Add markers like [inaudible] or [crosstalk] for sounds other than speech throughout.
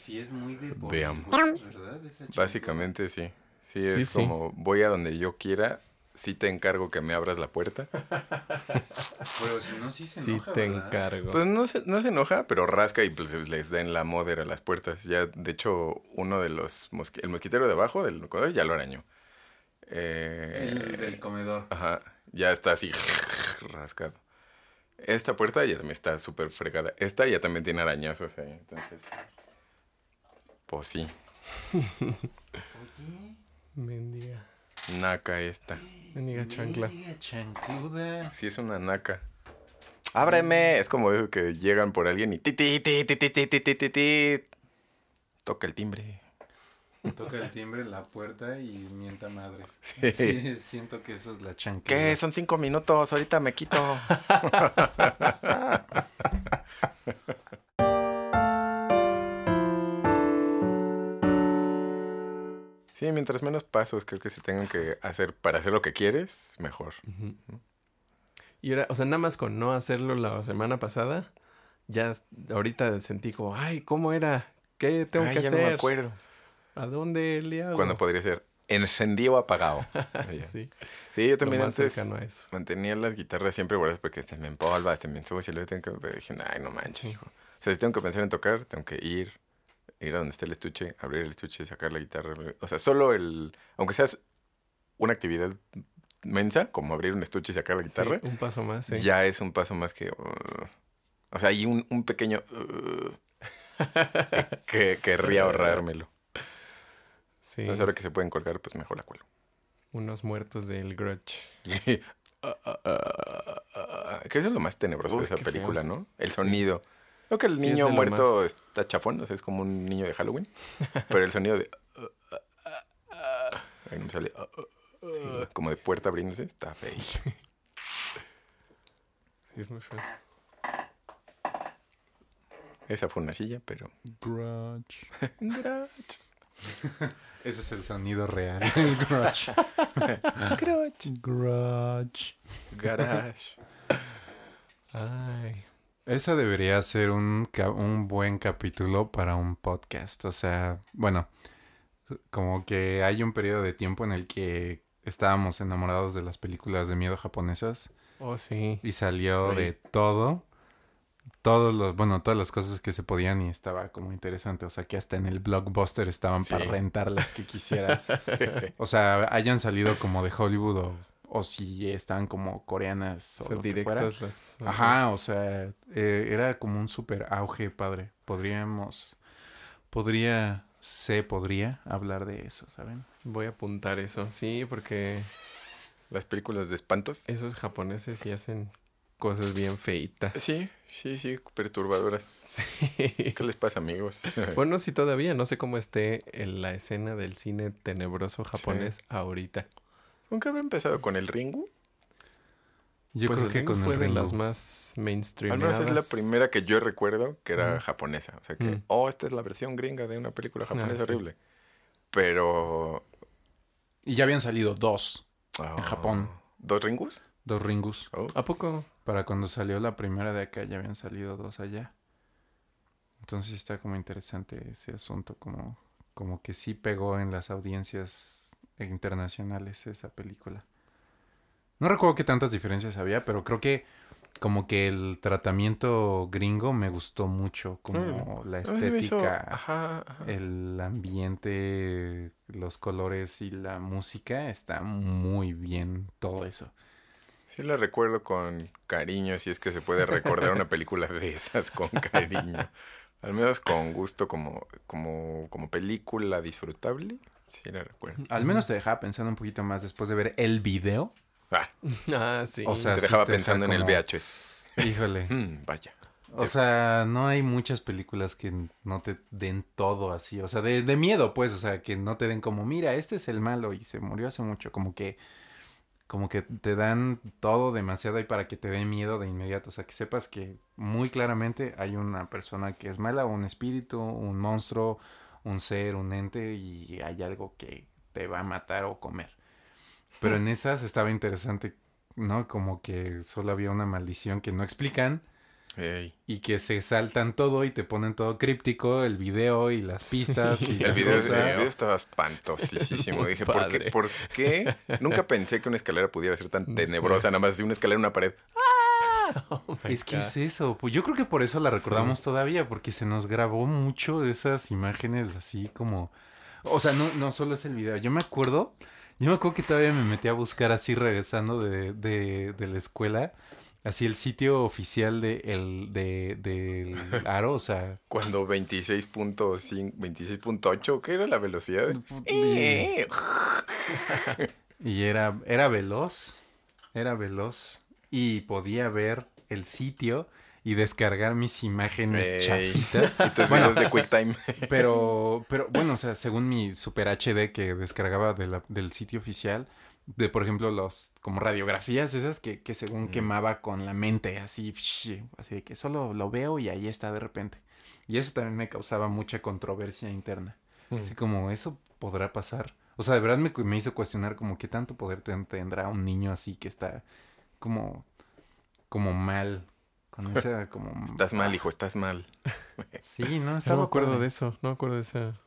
sí es muy de ¿verdad? Básicamente sí. Sí, Sí, es sí. como voy a donde yo quiera, sí te encargo que me abras la puerta. [laughs] Pero si no, sí se Sí enoja, te ¿verdad? encargo. Pues no se, no se enoja, pero rasca y pues les den la moder a las puertas. Ya, de hecho, uno de los mosqui- el mosquitero de abajo del Ecuador ya lo arañó. Eh, El del comedor. Ajá, ya está así [laughs] rascado. Esta puerta ya también está súper fregada. Esta ya también tiene arañazos ahí, entonces. Pues sí, [laughs] Oye, Mendiga. naca esta. Mendiga chancla. mendiga chancluda. Sí, es una naca. ¡Ábreme! Es como esos que llegan por alguien y ti ti ti ti ti ti ti ti, ti, ti. Toca el timbre. Toca el timbre en la puerta y mienta madres. Sí. Sí, siento que eso es la chancla. ¿Qué? Son cinco minutos, ahorita me quito. [laughs] Sí, mientras menos pasos creo que se tengan que hacer para hacer lo que quieres, mejor. Y era, o sea, nada más con no hacerlo la semana pasada, ya ahorita sentí como, ay, ¿cómo era? ¿Qué tengo Ay, que ya hacer? no me acuerdo. ¿A dónde le hago? Cuando podría ser encendido o apagado. [laughs] Sí, Sí, yo también antes a eso. mantenía las guitarras siempre guardadas porque están bien polvas, están bien. Y luego tengo que dije, ay, no manches, hijo. O sea, si tengo que pensar en tocar, tengo que ir, ir a donde esté el estuche, abrir el estuche, sacar la guitarra. O sea, solo el. Aunque sea una actividad mensa, como abrir un estuche y sacar la guitarra, Sí, un paso más, sí. ya es un paso más que. uh, o sea, hay un, un pequeño. uh, que querría ahorrármelo. Sí, Entonces, ahora que se pueden colgar, pues mejor la cuelgo. unos muertos del grudge. Sí. Ah, ah, ah, ah, que eso es lo más tenebroso Uy, de esa feo. película, ¿no? El Sí. sonido. Creo que el Sí, niño muerto más- está chafón, o sea, es como un niño de Halloween. pero el sonido de. ah, ah, ah, ah, ahí me sale. ah, Como de puerta abriéndose, está feo. Sí, es muy feo. Esa fue una silla, pero. Grudge. Ese es el sonido real. [laughs] El grudge. Grudge. Grudge. Garage. Ay. Esa debería ser un, un buen capítulo para un podcast. O sea, bueno, como que hay un periodo de tiempo en el que estábamos enamorados de las películas de miedo japonesas Oh, sí. y salió de todo. Todos los, bueno, todas las cosas que se podían y estaba como interesante. O sea, que hasta en el blockbuster estaban Sí. para rentar las que quisieras. [laughs] o sea, hayan salido como de Hollywood o, o si estaban como coreanas o, O sea, lo que fuera. las... Ajá, o sea, eh, era como un super auge padre. Podríamos, podría, se podría hablar de eso, ¿saben? Voy a apuntar eso. Sí, porque Las películas de espantos. esos japoneses sí hacen cosas bien feitas. Sí, sí, sí, perturbadoras. Sí. ¿Qué les pasa, amigos? [laughs] Bueno, sí, todavía. No sé cómo esté en la escena del cine tenebroso japonés ahorita. ¿Nunca habrá empezado con el Ringu? Yo pues creo el que Ringu con fue el de Ringu. las más mainstream. Al menos es la primera que yo recuerdo que era japonesa. O sea que, Mm. oh, esta es la versión gringa de una película japonesa sí. horrible. Pero. Y ya habían salido dos, ah, Japón. ¿Dos Ringus? dos Ringus. Oh. ¿A poco? Para cuando salió la primera de acá ya habían salido dos allá. Entonces está como interesante ese asunto, como, como que sí pegó en las audiencias internacionales esa película. No recuerdo qué tantas diferencias había, pero creo que como que el tratamiento gringo me gustó mucho, como la hizo- estética, Ajá, ajá. el ambiente, los colores y la música, está muy bien todo eso. Sí la recuerdo con cariño, si es que se puede recordar una película de esas con cariño. Al menos con gusto como, como, como película disfrutable. Sí la recuerdo. Al menos te dejaba pensando un poquito más después de ver el video. Ah, Ah, sí. O sea, te sí dejaba deja pensando en el VHS. Híjole. [laughs] Mm, vaya. O sea, no hay muchas películas que no te den todo así. O sea, de, de miedo, pues. O sea, que no te den como, mira, este es el malo y se murió hace mucho. Como que, como que te dan todo demasiado ahí para que te dé miedo de inmediato. O sea, que sepas que muy claramente hay una persona que es mala, un espíritu, un monstruo, un ser, un ente y hay algo que te va a matar o comer. Pero en esas estaba interesante, ¿no? Como que solo había una maldición que no explican y que se saltan todo y te ponen todo críptico, el video y las pistas y [laughs] El video, el video estaba espantosísimo. Dije, ¿por qué. ¿por qué? Nunca pensé que una escalera pudiera ser tan Sí. tenebrosa, nada más de una escalera en una pared. [laughs] Oh Es que God. es eso, pues yo creo que por eso la recordamos todavía, porque se nos grabó mucho de esas imágenes así como... O sea, no, no solo es el video, yo me acuerdo, yo me acuerdo que todavía me metí a buscar así regresando de, de, de la escuela, así el sitio oficial de el, de, del [laughs] aro, o sea... Cuando 26.5, 26.8, ¿qué era la velocidad? Y, Eh, [laughs] y era, era veloz, era veloz, y podía ver el sitio y descargar mis imágenes chafitas. [laughs] Y tus Bueno, videos de QuickTime. [laughs] Pero, pero bueno, o sea, según mi Super HD que descargaba de la- del sitio oficial, de por ejemplo los como radiografías esas que, que según quemaba con la mente, así, así de que solo lo veo y ahí está de repente. Y eso también me causaba mucha controversia interna. Así como, ¿eso podrá pasar? O sea, de verdad me, me hizo cuestionar como qué tanto poder ten- tendrá un niño así que está como, como mal. Con [laughs] esa como... Estás mal, hijo, estás mal. [laughs] Sí, no, No estaba me acuerdo padre. de eso, no me acuerdo de esa.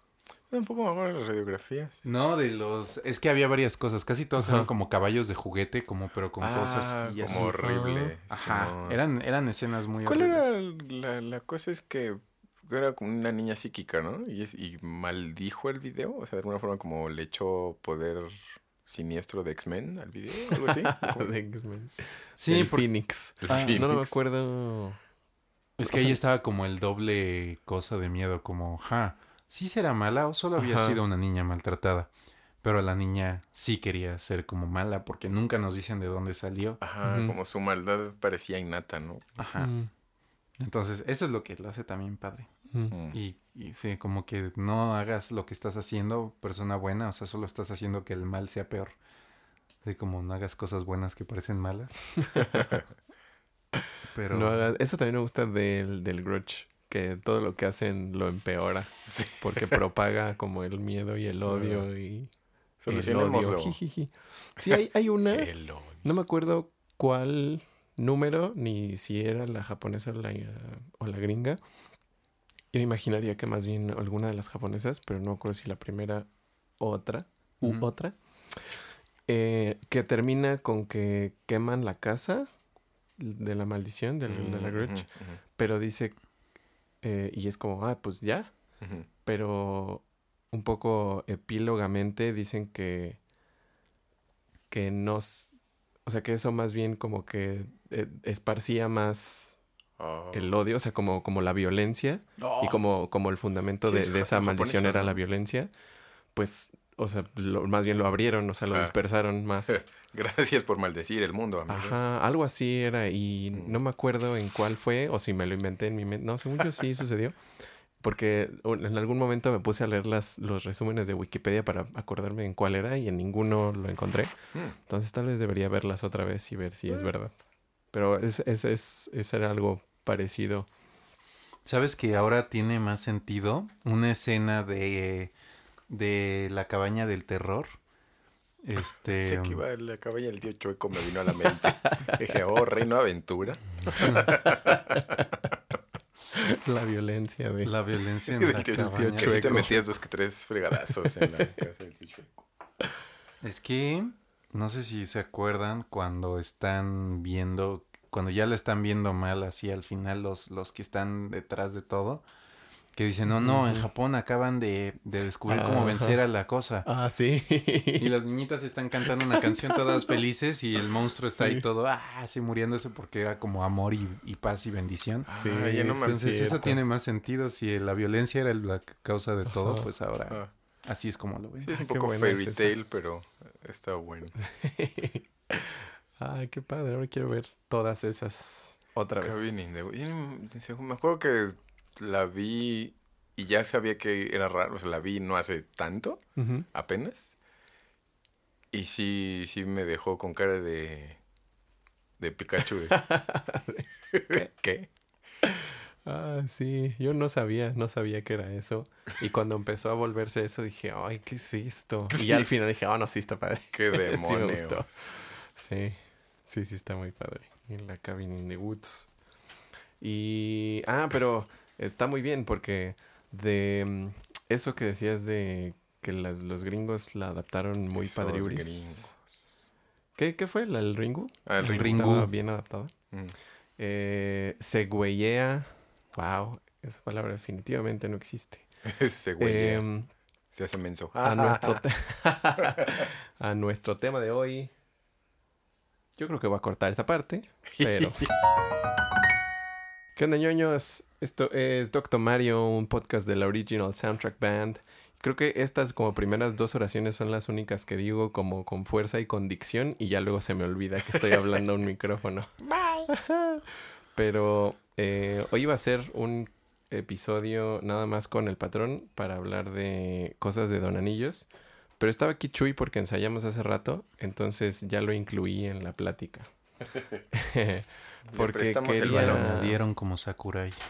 Tampoco me acuerdo de las radiografías. No, de los... Es que había varias cosas. Casi todos Ajá. eran como caballos de juguete, como pero con Ah, cosas y así. como horrible. Ajá. Eran, eran escenas muy ¿Cuál era la, la cosa? Es que era como una niña psíquica, ¿no? Y, es, y maldijo el video. O sea, de alguna forma como le echó poder siniestro de X-Men al video, algo así. [laughs] De X-Men. Sí, El por- Phoenix. el Ah, Phoenix. No, no me acuerdo. es que ahí estaba como el doble cosa de miedo, como, ja, ¿sí será mala o solo había Ajá. sido una niña maltratada? Pero la niña sí quería ser como mala porque nunca nos dicen de dónde salió. Ajá, como su maldad parecía innata, ¿no? Ajá. Mm, Entonces, eso es lo que lo hace también padre. Mm. Y, y sí, como que no hagas lo que estás haciendo, persona buena, o sea, solo estás haciendo que el mal sea peor. Así como no hagas cosas buenas que parecen malas. [laughs] Pero No hagas- Eso también me gusta del, del Grudge. Que todo lo que hacen lo empeora. Sí. Porque propaga como el miedo y el [laughs] odio y. y el Solucionémoslo. Sí, hay, hay una. [laughs] El odio. No me acuerdo cuál número, ni si era la japonesa o la, o la gringa. Yo imaginaría que más bien alguna de las japonesas, pero no acuerdo si la primera otra u otra. eh, que termina con que queman la casa de la maldición de la Mm, Grudge, ujú, ujú, pero dice, eh, y es como, ah, pues ya, pero un poco epílogamente dicen que que nos o sea que eso más bien como que eh, esparcía más Oh. el odio o sea como como la violencia y como como el fundamento Sí, de, de esa maldición era la violencia pues o sea lo- más bien lo abrieron o sea lo Ah. dispersaron más [laughs] Gracias por maldecir el mundo, amigos. Ajá, algo así era y Mm. no me acuerdo en cuál fue o si me lo inventé en mi mente. No, según yo sí [laughs] sucedió. Porque en algún momento me puse a leer las, los resúmenes de Wikipedia para acordarme en cuál era y en ninguno lo encontré. Mm. Entonces tal vez debería verlas otra vez y ver si es verdad. Pero es, es, es, es era algo parecido. ¿Sabes que ahora tiene más sentido una escena de, de la cabaña del terror? Este. Sé que iba a la cabaña del tío Chueco, me vino a la mente. [laughs] Dije, oh, Reino Aventura. [laughs] La violencia de... La violencia [laughs] en Del la tío, cabaña. tío sí te Chueco. metías dos que tres fregadazos en la casa del tío Chueco. Es que no sé si se acuerdan cuando están viendo, cuando ya la están viendo mal así al final los, los que están detrás de todo, que dicen, no, no, en. Japón acaban de, de descubrir cómo vencer a la cosa. Ah, sí. Y las niñitas están cantando una canción todas felices y el monstruo está ahí Sí. todo, ah, así muriéndose porque era como amor y, y paz y bendición. Sí, Ah, ya no me Entonces eso tiene más sentido. Si la violencia era la causa de todo, pues ahora Ah, así es como lo ven. sí, es un Ah, poco fairy tale, pero está bueno. [laughs] Ay, qué padre. Ahora quiero ver todas esas otra vez. In the. Yo Me acuerdo que la vi y ya sabía que era raro. O sea, la vi no hace tanto, apenas. Y sí, sí me dejó con cara de. de Pikachu. de- [laughs] [laughs] ¿Qué? Ah, sí, yo no sabía, no sabía que era eso. Y cuando empezó a volverse eso, dije, ay, ¿qué es esto? Y ya al final dije, oh, no, sí está padre. ¿Qué [laughs] sí me demonios? gustó. Sí, sí, sí está muy padre. En la cabin in the woods. Y. Ah, pero está muy bien porque de mm, eso que decías de que las- los gringos la adaptaron muy Esos padriuris. ¿Qué, ¿Qué fue? ¿La, ¿El Ringu? Ah, el Ringu. Bien adaptada. Mm. Eh. Wow, esa palabra definitivamente no existe. Ese güey eh, Em, se hace menso. a, nuestro te- [laughs] a nuestro tema de hoy. Yo creo que voy a cortar esta parte, pero. [laughs] ¿Qué onda, ñoños? Esto es Doctor Mario, un podcast de la Original Soundtrack Band. Creo que estas como primeras dos oraciones son las únicas que digo como con fuerza y con dicción y ya luego se me olvida que estoy hablando a un [laughs] micrófono. Pero eh, hoy va a ser un episodio nada más con el patrón para hablar de cosas de Don Anillos. Pero estaba aquí Chuy porque ensayamos hace rato, entonces ya lo incluí en la plática. [laughs] porque quería... balón. Me dieron como Sakurai. [laughs]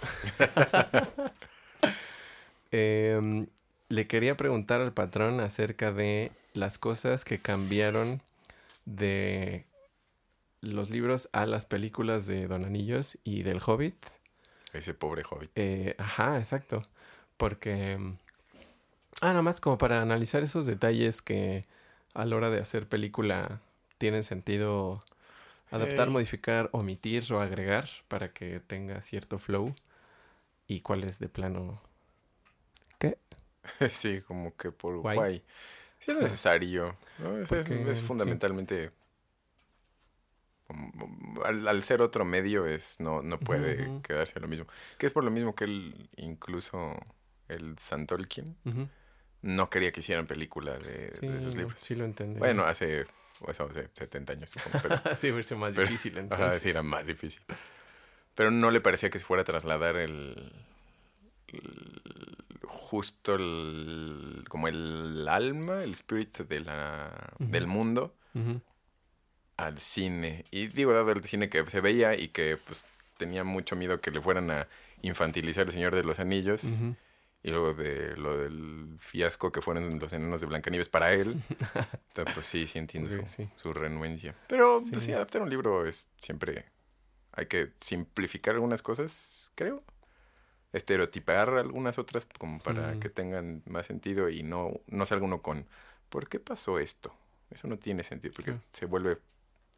Em, le quería preguntar al patrón acerca de las cosas que cambiaron de los libros a las películas de Don Anillos y del Hobbit. Ese pobre hobbit. Eh, ajá, exacto. Porque... mm, Ah, nada más como para analizar esos detalles que a la hora de hacer película tienen sentido adaptar, Hey. modificar, omitir o agregar para que tenga cierto flow. Y cuáles de plano... ¿Qué? [laughs] sí, como que por Guay. guay. Sí es necesario. ¿no? Es, es- Porque, es fundamentalmente... Al, al ser otro medio es no, no puede quedarse lo mismo. Que es por lo mismo que él, incluso el Santolkien, Ujú. no quería que hicieran películas de, Sí, de sus libros. sí lo entendí. Bueno, hace, eso, hace 70 años, supongo, pero [laughs] sí, más pero- difícil ajá, entonces. sí, era más difícil. Pero no le parecía que se fuera a trasladar el, el- justo el, como el alma, el spirit de la, del mundo. Al cine. Y digo, dado el cine que se veía y que pues tenía mucho miedo que le fueran a infantilizar el Señor de los Anillos. Y luego de lo del fiasco que fueron los enanos de Blancanieves para él. [laughs] Entonces, pues sí, sí entiendo su, sí. su renuencia. Pero Sí. pues sí, adaptar un libro es siempre... Hay que simplificar algunas cosas, creo. Estereotipar algunas otras como para Mm. que tengan más sentido y no, no salga uno con ¿por qué pasó esto? Eso no tiene sentido porque se vuelve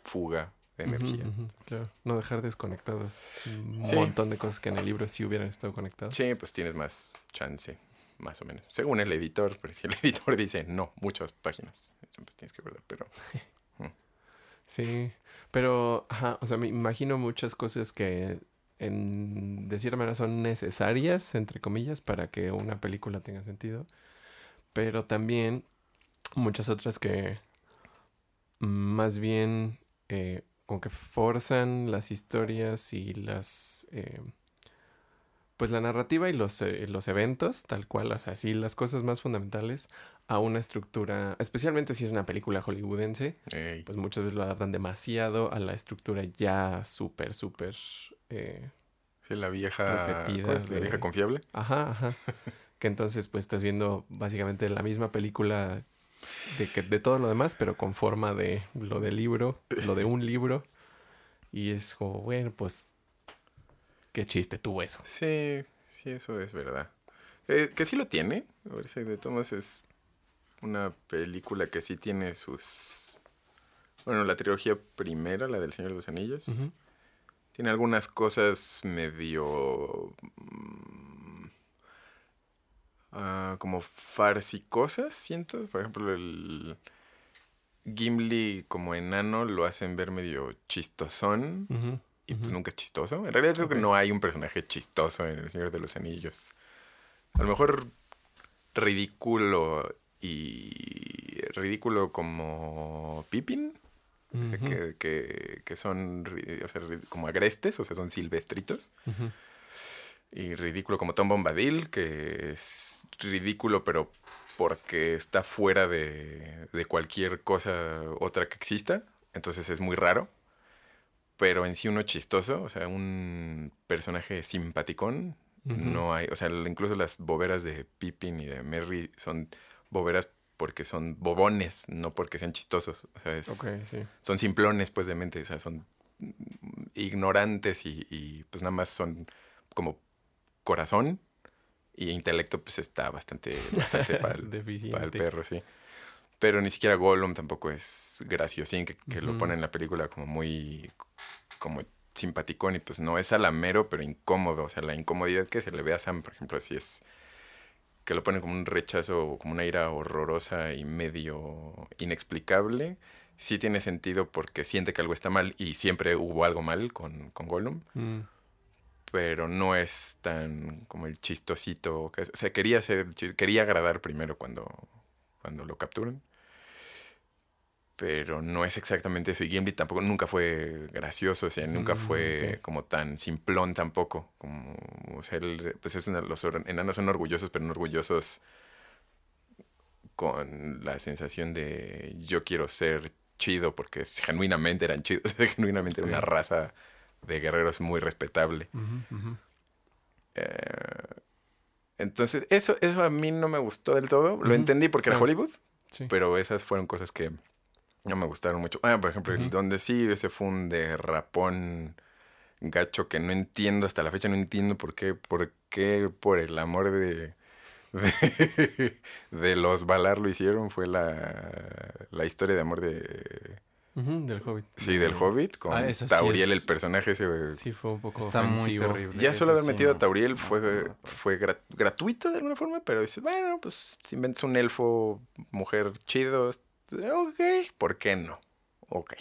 fuga de energía. Claro. No dejar desconectadas un Sí. montón de cosas que en el libro sí hubieran estado conectadas. Sí, pues tienes más chance, más o menos. Según el editor, [laughs] pero si el editor dice no, muchas páginas, pues tienes que guardar, pero [laughs] Sí, pero, ajá, o sea, me imagino muchas cosas que en, de cierta manera son necesarias, entre comillas, para que una película tenga sentido, pero también muchas otras que mm, más bien eh, como que forzan las historias y las... eh, pues la narrativa y los, eh, los eventos, tal cual, o sea, sí, las cosas más fundamentales a una estructura, especialmente si es una película hollywoodense, ey, pues muchas veces lo adaptan demasiado a la estructura ya súper, súper... eh, sí, la vieja, repetidas ¿cuál es? la vieja confiable. ajá, ajá. que entonces pues estás viendo básicamente la misma película de, que, de todo lo demás, pero con forma de lo del libro, lo de un libro. Y es como, bueno, pues... Qué chiste tuvo eso. Sí, sí, eso es verdad. Eh, que sí lo tiene, parece, de modos es una película que sí tiene sus... Bueno, la trilogía primera, la del Señor de los Anillos, tiene algunas cosas medio... ah, como farsicosas, siento. Por ejemplo, el Gimli como enano lo hacen ver medio chistosón. Y pues ujú. nunca es chistoso. En realidad creo que no hay un personaje chistoso en El Señor de los Anillos. A lo mejor ridículo y ridículo como Pippin, sea, Ujú, que, que, que son o sea, como agrestes, o sea, son silvestritos. ujú. Y ridículo como Tom Bombadil, que es ridículo pero porque está fuera de, de cualquier cosa otra que exista. Entonces es muy raro. Pero en sí uno chistoso, o sea, un personaje simpaticón, no hay. O sea, incluso las boberas de Pippin y de Merry son boberas porque son bobones, no porque sean chistosos. O sea, es- sí. son simplones, pues, de mente. O sea, son ignorantes y, y, pues nada más son como corazón y intelecto pues está bastante, bastante para el, [laughs] para el perro, sí. Pero ni siquiera Gollum tampoco es graciosín, que, que lo pone en la película como muy como simpaticón y pues no es alamero, pero incómodo. O sea, la incomodidad que se le ve a Sam, por ejemplo, así es que lo pone como un rechazo o como una ira horrorosa y medio inexplicable. Sí tiene sentido porque siente que algo está mal y siempre hubo algo mal con, con Gollum, Mm. Pero no es tan como el chistosito. que- o sea, quería ser, quería agradar primero cuando, cuando lo capturan. Pero no es exactamente eso. Y Gimli tampoco, nunca fue gracioso, o sea, nunca Mm, fue como tan simplón tampoco. Como, o sea, él, pues es una- los enanos son orgullosos, pero no orgullosos con la sensación de yo quiero ser chido, porque genuinamente eran chidos, [laughs] genuinamente era una raza de guerreros muy respetable. Eh, entonces, eso, eso a mí no me gustó del todo. Lo entendí porque era. Hollywood, Sí. pero esas fueron cosas que no me gustaron mucho. Ah, por ejemplo, donde sí, ese fue un derrapón gacho que no entiendo hasta la fecha, no entiendo por qué, por qué, por el amor de, [laughs] de, de los Valar lo hicieron. Fue la, la historia de amor de, Del Hobbit. sí, del Hobbit con Ah, sí Tauriel, es- el personaje ese. Sí, fue un poco Está muy terrible. Ya solo haber sí, metido no. a Tauriel No fue, fue gra- gratuito de alguna forma, pero dices, bueno, pues si inventas un elfo, mujer chido, ok, ¿por qué no? Ok.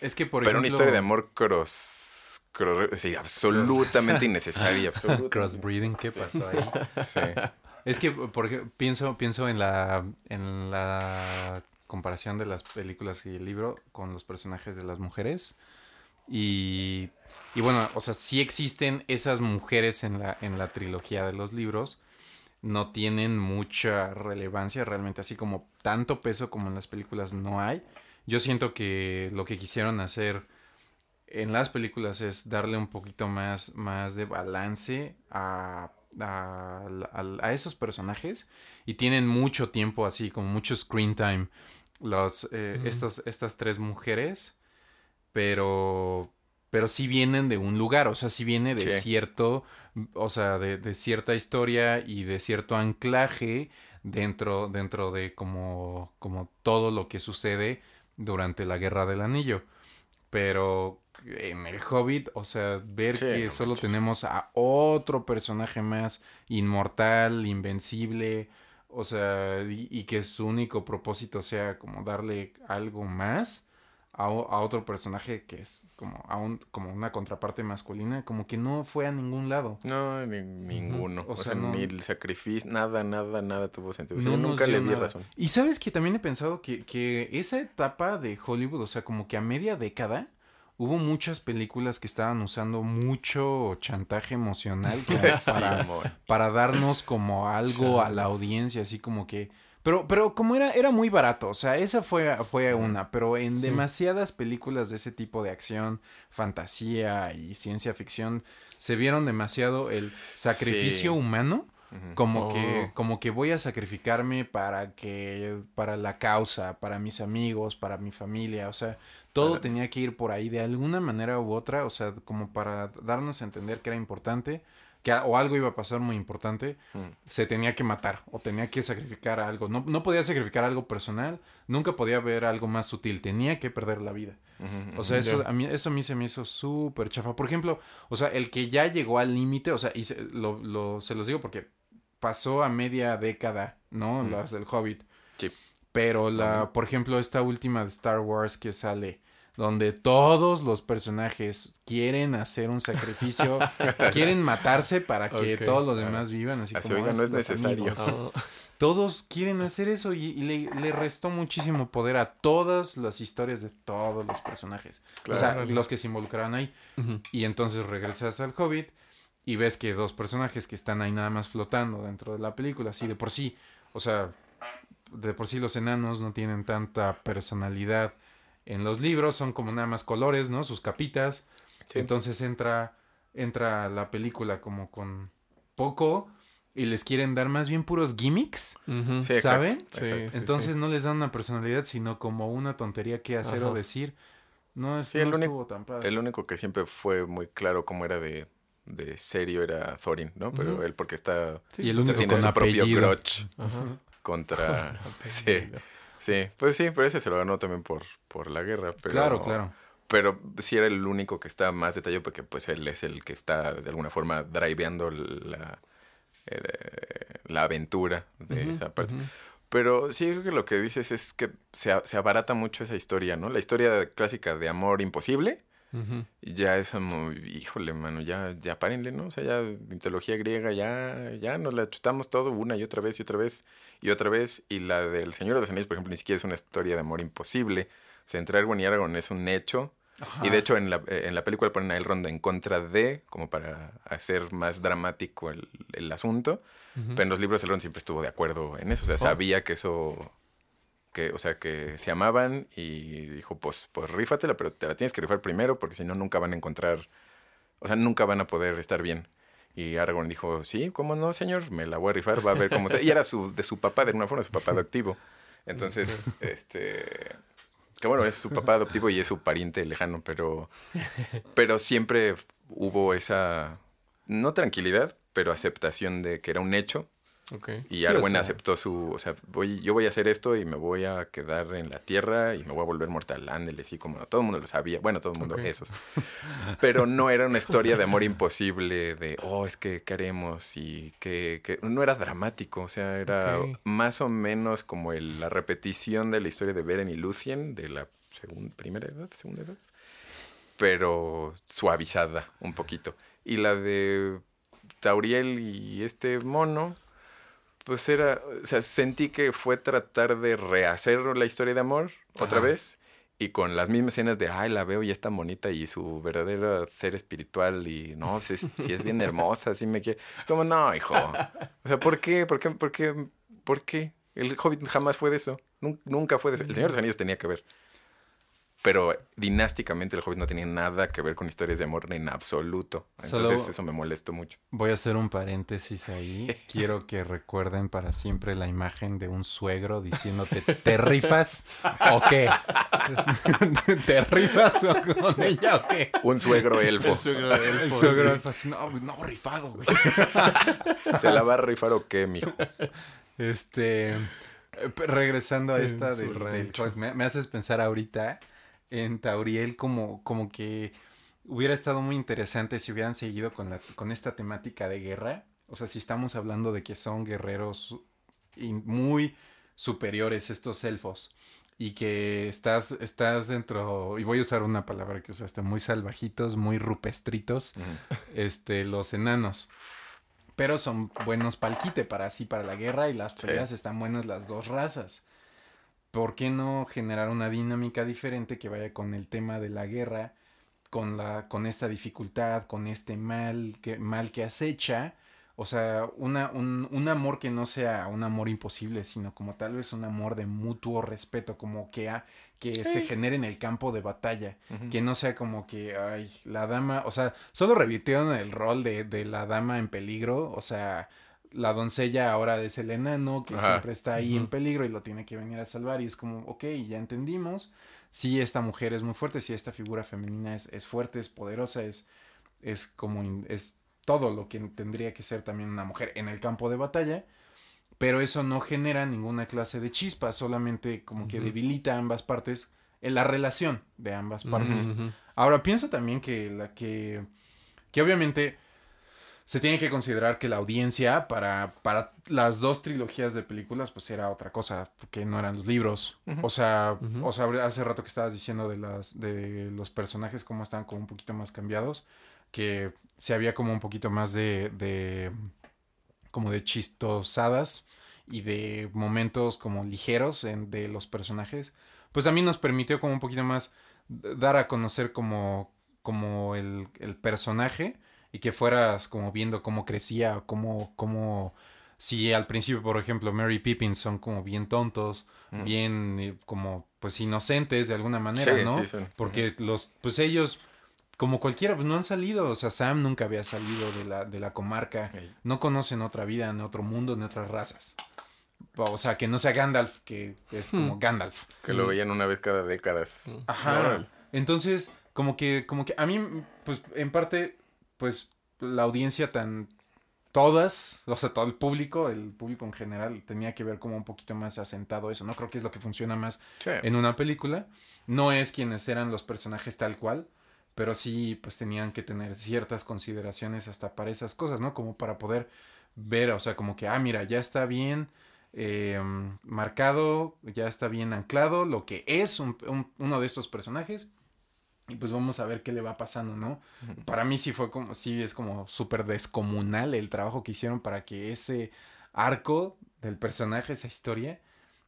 Es que, por pero una historia de amor cross... cross sí, absolutamente innecesaria, [laughs] absolutamente. Crossbreeding, ¿qué pasó ahí? Sí. [laughs] Es que porque pienso, pienso en la, en la comparación de las películas y el libro con los personajes de las mujeres. Y, y bueno, o sea, sí existen esas mujeres en la, en la trilogía de los libros. No tienen mucha relevancia realmente, así como tanto peso como en las películas no hay. Yo siento que lo que quisieron hacer en las películas es darle un poquito más, más de balance a, a, a- a esos personajes y tienen mucho tiempo así, como mucho screen time, los, eh, estos, estas tres mujeres, pero, pero sí vienen de un lugar, o sea, sí viene de Sí. cierto, o sea, de, de cierta historia y de cierto anclaje dentro, dentro de como, como todo lo que sucede durante la Guerra del Anillo. Pero en el Hobbit, o sea, ver Sí, que no solo manches. tenemos a otro personaje más inmortal, invencible, o sea, y, y que su único propósito sea como darle algo más a, otro personaje que es como, a un, como una contraparte masculina, como que no fue a ningún lado. No, ni- ninguno. O O, sea, sea, no- ni el sacrificio, nada, nada, nada tuvo sentido. O sea, No nunca le vi nada. razón. Y sabes que también he pensado que, que esa etapa de Hollywood, o sea, como que a media década, hubo muchas películas que estaban usando mucho chantaje emocional como [laughs] para, para darnos como algo a la audiencia, así como que... Pero, pero como era, era muy barato, o sea, esa fue, fue una, pero en Sí. demasiadas películas de ese tipo de acción, fantasía y ciencia ficción, se vieron demasiado el sacrificio Sí. humano como Oh. que como que voy a sacrificarme para que para la causa para mis amigos para mi familia o sea todo tenía que ir por ahí de alguna manera u otra o sea como para darnos a entender que era importante que o algo iba a pasar muy importante Mm. se tenía que matar o tenía que sacrificar algo no, no podía sacrificar algo personal nunca podía ver algo más sutil tenía que perder la vida o sea, eso a, mí, eso a mí se me hizo súper chafa. Por ejemplo, o sea, el que ya llegó al límite, o sea, y se, lo, lo- se los digo porque pasó a media década, ¿no? Mm. Las del Hobbit. Sí. Pero la, por ejemplo, esta última de Star Wars que sale, donde todos los personajes quieren hacer un sacrificio, [laughs] quieren matarse para que todos los demás vivan, así, Así, como oiga, no es "Ah, los necesario". amigos". [laughs] Ah, Todos quieren hacer eso y, y le, le restó muchísimo poder a todas las historias de todos los personajes. O sea, Claro. los que se involucraron ahí. Y entonces regresas al Hobbit y ves que dos personajes que están ahí nada más flotando dentro de la película, así de por sí, o sea, de por sí los enanos no tienen tanta personalidad en los libros, son como nada más colores, ¿no? Sus capitas. Sí. Entonces entra entra la película como con poco y les quieren dar más bien puros gimmicks. Sí, ¿saben? Sí, exacto. sí, Entonces sí. no les dan una personalidad, sino como una tontería que hacer o decir. No, es, Sí, el no único- estuvo tan padre. El único que siempre fue muy claro cómo era de, de serio era Thorin, ¿no? Pero él porque está... y el o sea, único tiene con su propio Ajá. contra... [laughs] [laughs] sí, sí. Pues sí, pero ese se lo ganó también por, por la guerra. Pero, Claro, claro. Pero sí era el único que está más detallado porque pues él es el que está de alguna forma driveando la, eh, la aventura de esa parte. Pero sí creo que lo que dices es que se, se abarata mucho esa historia, ¿no? La historia clásica de amor imposible. Ya es como, híjole, mano, ya, ya párenle, ¿no? O sea, ya mitología griega, ya, ya nos la chutamos todo una y otra vez y otra vez y otra vez. Y la del Señor de los Anillos, por ejemplo, ni siquiera es una historia de amor imposible. Sea, entre Aragorn y Aragorn es un hecho. Y de hecho en la, eh, en la película ponen a Elrond en contra de, como para hacer más dramático el, el asunto. Pero en los libros Elrond siempre estuvo de acuerdo en eso. O sea, Oh. sabía que eso... Que, o sea, que se amaban y dijo, pues, pues rífatela, pero te la tienes que rifar primero porque si no, nunca van a encontrar... O sea, nunca van a poder estar bien. Y Aragorn dijo, sí, ¿cómo no, señor? Me la voy a rifar, va a ver cómo... se-". Y era su, de su papá, de alguna forma, su papá adoptivo. Entonces, este... Que bueno, es su papá adoptivo y es su pariente lejano, pero... Pero siempre hubo esa... No tranquilidad, pero aceptación de que era un hecho Ok. y Sí, o Arwen sea- aceptó su, o sea, voy, yo voy a hacer esto y me voy a quedar en la tierra y me voy a volver mortal, ándele, sí, como todo el mundo lo sabía, bueno, todo el mundo, Ok. esos. [laughs] Pero no era una historia de amor imposible, de, oh, es que queremos y que, que- no era dramático, o sea, era Ok. más o menos como el- la repetición de la historia de Beren y Lucien de la segunda, primera edad, segunda edad, pero suavizada un poquito. Y la de Tauriel y este mono, pues era, o sea, sentí que fue tratar de rehacer la historia de amor otra vez y con las mismas escenas de, ay, la veo y es tan bonita y su verdadero ser espiritual y no, si es, si es bien hermosa, si me quiere. Como, no, hijo. O sea, ¿por qué? ¿Por qué? ¿Por qué? ¿Por qué? El Hobbit jamás fue de eso. Nun- Nunca fue de eso. El Señor de los Anillos tenía que ver. Pero dinásticamente el Hobbit no tenía nada que ver con historias de amor en absoluto. Entonces Solo- eso me molestó mucho. Voy a hacer un paréntesis ahí. [laughs] Quiero que recuerden para siempre la imagen de un suegro diciéndote, ¿te rifas o qué? [laughs] ¿Te rifas o con ella o qué? Un suegro elfo. El suegro de El elfo, suegro sí. así, no, no, rifado, güey. [laughs] ¿Se la va a rifar o qué, mijo? Este, regresando a esta del, del me, me haces pensar ahorita en Tauriel como, como que hubiera estado muy interesante si hubieran seguido con, la, con esta temática de guerra. O sea, si estamos hablando de que son guerreros muy superiores estos elfos y que estás, estás dentro, y voy a usar una palabra que usaste, muy salvajitos, muy rupestritos, [laughs] este, los enanos. Pero son buenos palquite para así, para la guerra y las Sí. peleas están buenas las dos razas. ¿Por qué no generar una dinámica diferente que vaya con el tema de la guerra, con la, con esta dificultad, con este mal que, mal que acecha? O sea, una, un, un amor que no sea un amor imposible, sino como tal vez un amor de mutuo respeto, como que, a- que se genere en el campo de batalla. Que no sea como que, ay, la dama, o sea, solo revirtieron el rol de, de la dama en peligro, o sea, la doncella ahora es el enano, que Ajá. siempre está ahí en peligro y lo tiene que venir a salvar, y es como, ok, ya entendimos, si esta mujer es muy fuerte, si esta figura femenina es, es fuerte, es poderosa, es, es como, in- es todo lo que tendría que ser también una mujer en el campo de batalla, pero eso no genera ninguna clase de chispa, solamente como que debilita ambas partes en la relación de ambas partes. Ahora pienso también que la que que obviamente se tiene que considerar que la audiencia para, para las dos trilogías de películas pues era otra cosa, porque no eran los libros. O sea, o sea, hace rato que estabas diciendo de las de los personajes cómo están como un poquito más cambiados, que se había como un poquito más de de como de chistosadas y de momentos como ligeros en- de los personajes, pues a mí nos permitió como un poquito más dar a conocer como, como el, el personaje y que fueras como viendo cómo crecía, cómo, cómo, si al principio, por ejemplo, Mary y Pippin son como bien tontos, Ujú. bien eh, como pues inocentes de alguna manera, Sí, ¿no? sí, son- Porque los, pues ellos, como cualquiera, pues no han salido, o sea, Sam nunca había salido de la, de la comarca, no conocen otra vida, ni otro mundo, ni otras razas. O sea, que no sea Gandalf, que es como Hmm. Gandalf. Que lo veían una vez cada décadas. Ajá. Entonces, como que, como que a mí, pues, en parte, pues, la audiencia tan, todas, o sea, todo el público, el público en general, tenía que ver como un poquito más asentado eso, ¿no? Creo que es lo que funciona más Sí. en una película. No es quienes eran los personajes tal cual, pero sí, pues tenían que tener ciertas consideraciones hasta para esas cosas, ¿no? Como para poder ver, o sea, como que, ah, mira, ya está bien eh, marcado, ya está bien anclado lo que es un- un- uno de estos personajes. Y pues vamos a ver qué le va pasando, ¿no? Para mí sí fue como, sí es como súper descomunal el trabajo que hicieron para que ese arco del personaje, esa historia,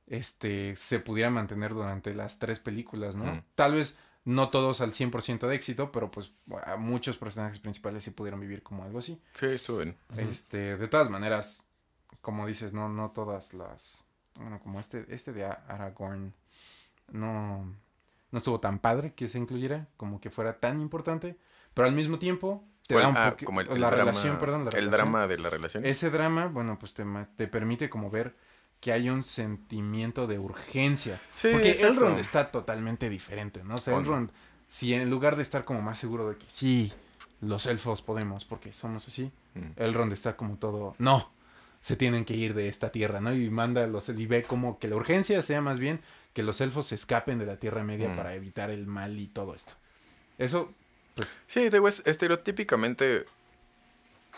este, se pudiera mantener durante las tres películas, ¿no? Mm. Tal vez no todos al 100% de éxito, pero pues a muchos personajes principales sí pudieron vivir como algo así. Sí, estuvo bien. Este, de todas maneras, como dices, no, no todas las, bueno, como este, este de Aragorn, no, no estuvo tan padre que se incluyera, como que fuera tan importante, pero al mismo tiempo te da un Ah, como el, la drama- relación, perdón, la El relación. drama de la relación. Ese drama, bueno, pues te, te permite como ver que hay un sentimiento de urgencia. Sí, porque exacto. Elrond está totalmente diferente, ¿no? O sea. Elrond, si en lugar de estar como más seguro de que sí, los elfos podemos, porque somos así, Mm. Elrond está como todo, no, se tienen que ir de esta tierra, ¿no? Y manda los, y ve como que la urgencia sea más bien que los elfos se escapen de la Tierra Media Mm. para evitar el mal y todo esto. Eso, pues, Sí, digo, es estereotípicamente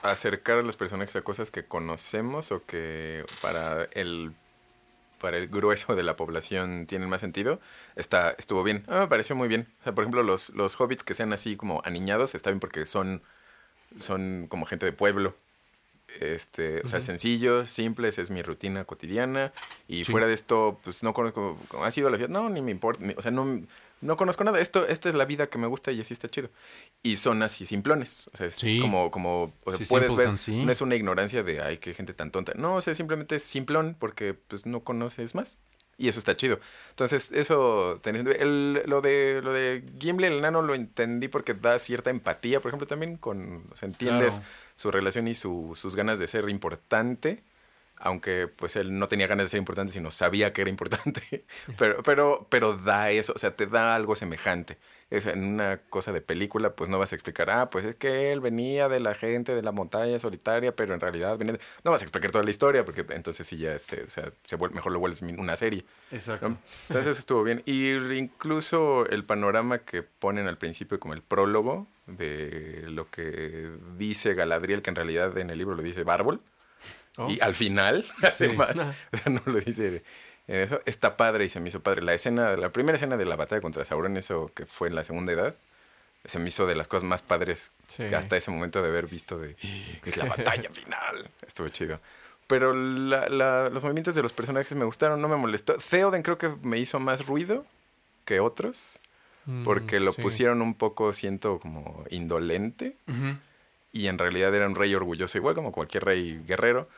acercar a los personajes a cosas que conocemos o que para el para el grueso de la población tienen más sentido, está, estuvo bien. Ah, me pareció muy bien. O sea, por ejemplo, los, los hobbits que sean así como aniñados, está bien porque son, son como gente de pueblo. Este, o sea, sencillos, simples, es mi rutina cotidiana. Y Sí. fuera de esto, pues no conozco, ¿ha sido la fiesta? No, ni me importa. ni- o sea, no, no conozco nada. Esto, esta es la vida que me gusta y así está chido. Y son así simplones. O sea, es Sí. como, como, o sea, Sí, puedes ver, no es una ignorancia de, ay, qué gente tan tonta. No, o sea, simplemente es simplón porque pues no conoces más. Y eso está chido. Entonces, eso, el, lo de lo de Gimli, el nano, lo entendí porque da cierta empatía, por ejemplo, también con, o sea, entiendes Claro. su relación y su- sus ganas de ser importante, aunque pues él no tenía ganas de ser importante, sino sabía que era importante, [laughs] pero, pero, pero da eso, o sea, te da algo semejante. Es, en una cosa de película, pues no vas a explicar, ah, pues es que él venía de la gente de la montaña solitaria, pero en realidad venía de-". No vas a explicar toda la historia, porque entonces sí ya, se, o sea, se vuelve, mejor lo vuelves una serie. exacto. ¿no? [laughs] Entonces eso estuvo bien. Y incluso el panorama que ponen al principio como el prólogo de lo que dice Galadriel, que en realidad en el libro lo dice Bárbol. Oh. Y al final, [laughs] Sí. además, [laughs] o sea, no lo dice en eso, está padre y se me hizo padre. La escena, la primera escena de la batalla contra Sauron, eso que fue en la segunda edad, se me hizo de las cosas más padres Sí. que hasta ese momento de haber visto de es la [laughs] batalla final. Estuvo chido. Pero la- la- los movimientos de los personajes me gustaron, no me molestó. Theoden creo que me hizo más ruido que otros, porque Mm, lo sí. pusieron un poco, siento, como indolente. Ujú. Y en realidad era un rey orgulloso, igual como cualquier rey guerrero.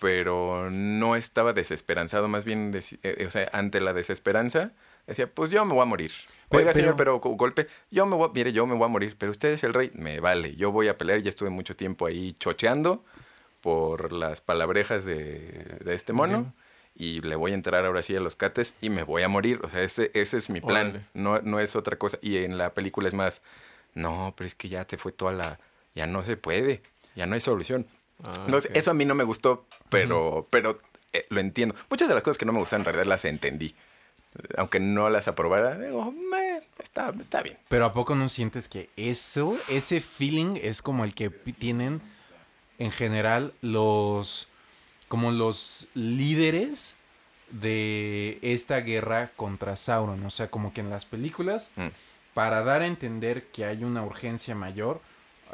Pero no estaba desesperanzado, más bien, deci- eh, o sea, ante la desesperanza, decía, pues yo me voy a morir. Oiga, señor, pero- pero go- golpe, yo me voy, mire, yo me voy a morir, pero usted es el rey, me vale, yo voy a pelear, ya estuve mucho tiempo ahí chocheando por las palabrejas de, de este mono. Y le voy a entrar ahora sí a los cates y me voy a morir. O sea, ese, ese es mi plan. Órale. No, no es otra cosa. Y en la película es más, no, pero es que ya te fue toda la... Ya no se puede. Ya no hay solución. Ah, Entonces, eso a mí no me gustó, pero, pero eh, lo entiendo. Muchas de las cosas que no me gustan en realidad las entendí. Aunque no las aprobara, digo, "Meh, está, está bien. Pero ¿a poco no sientes que eso, ese feeling es como el que tienen en general los, como los líderes de esta guerra contra Sauron? O sea, como que en las películas, Mm. para dar a entender que hay una urgencia mayor,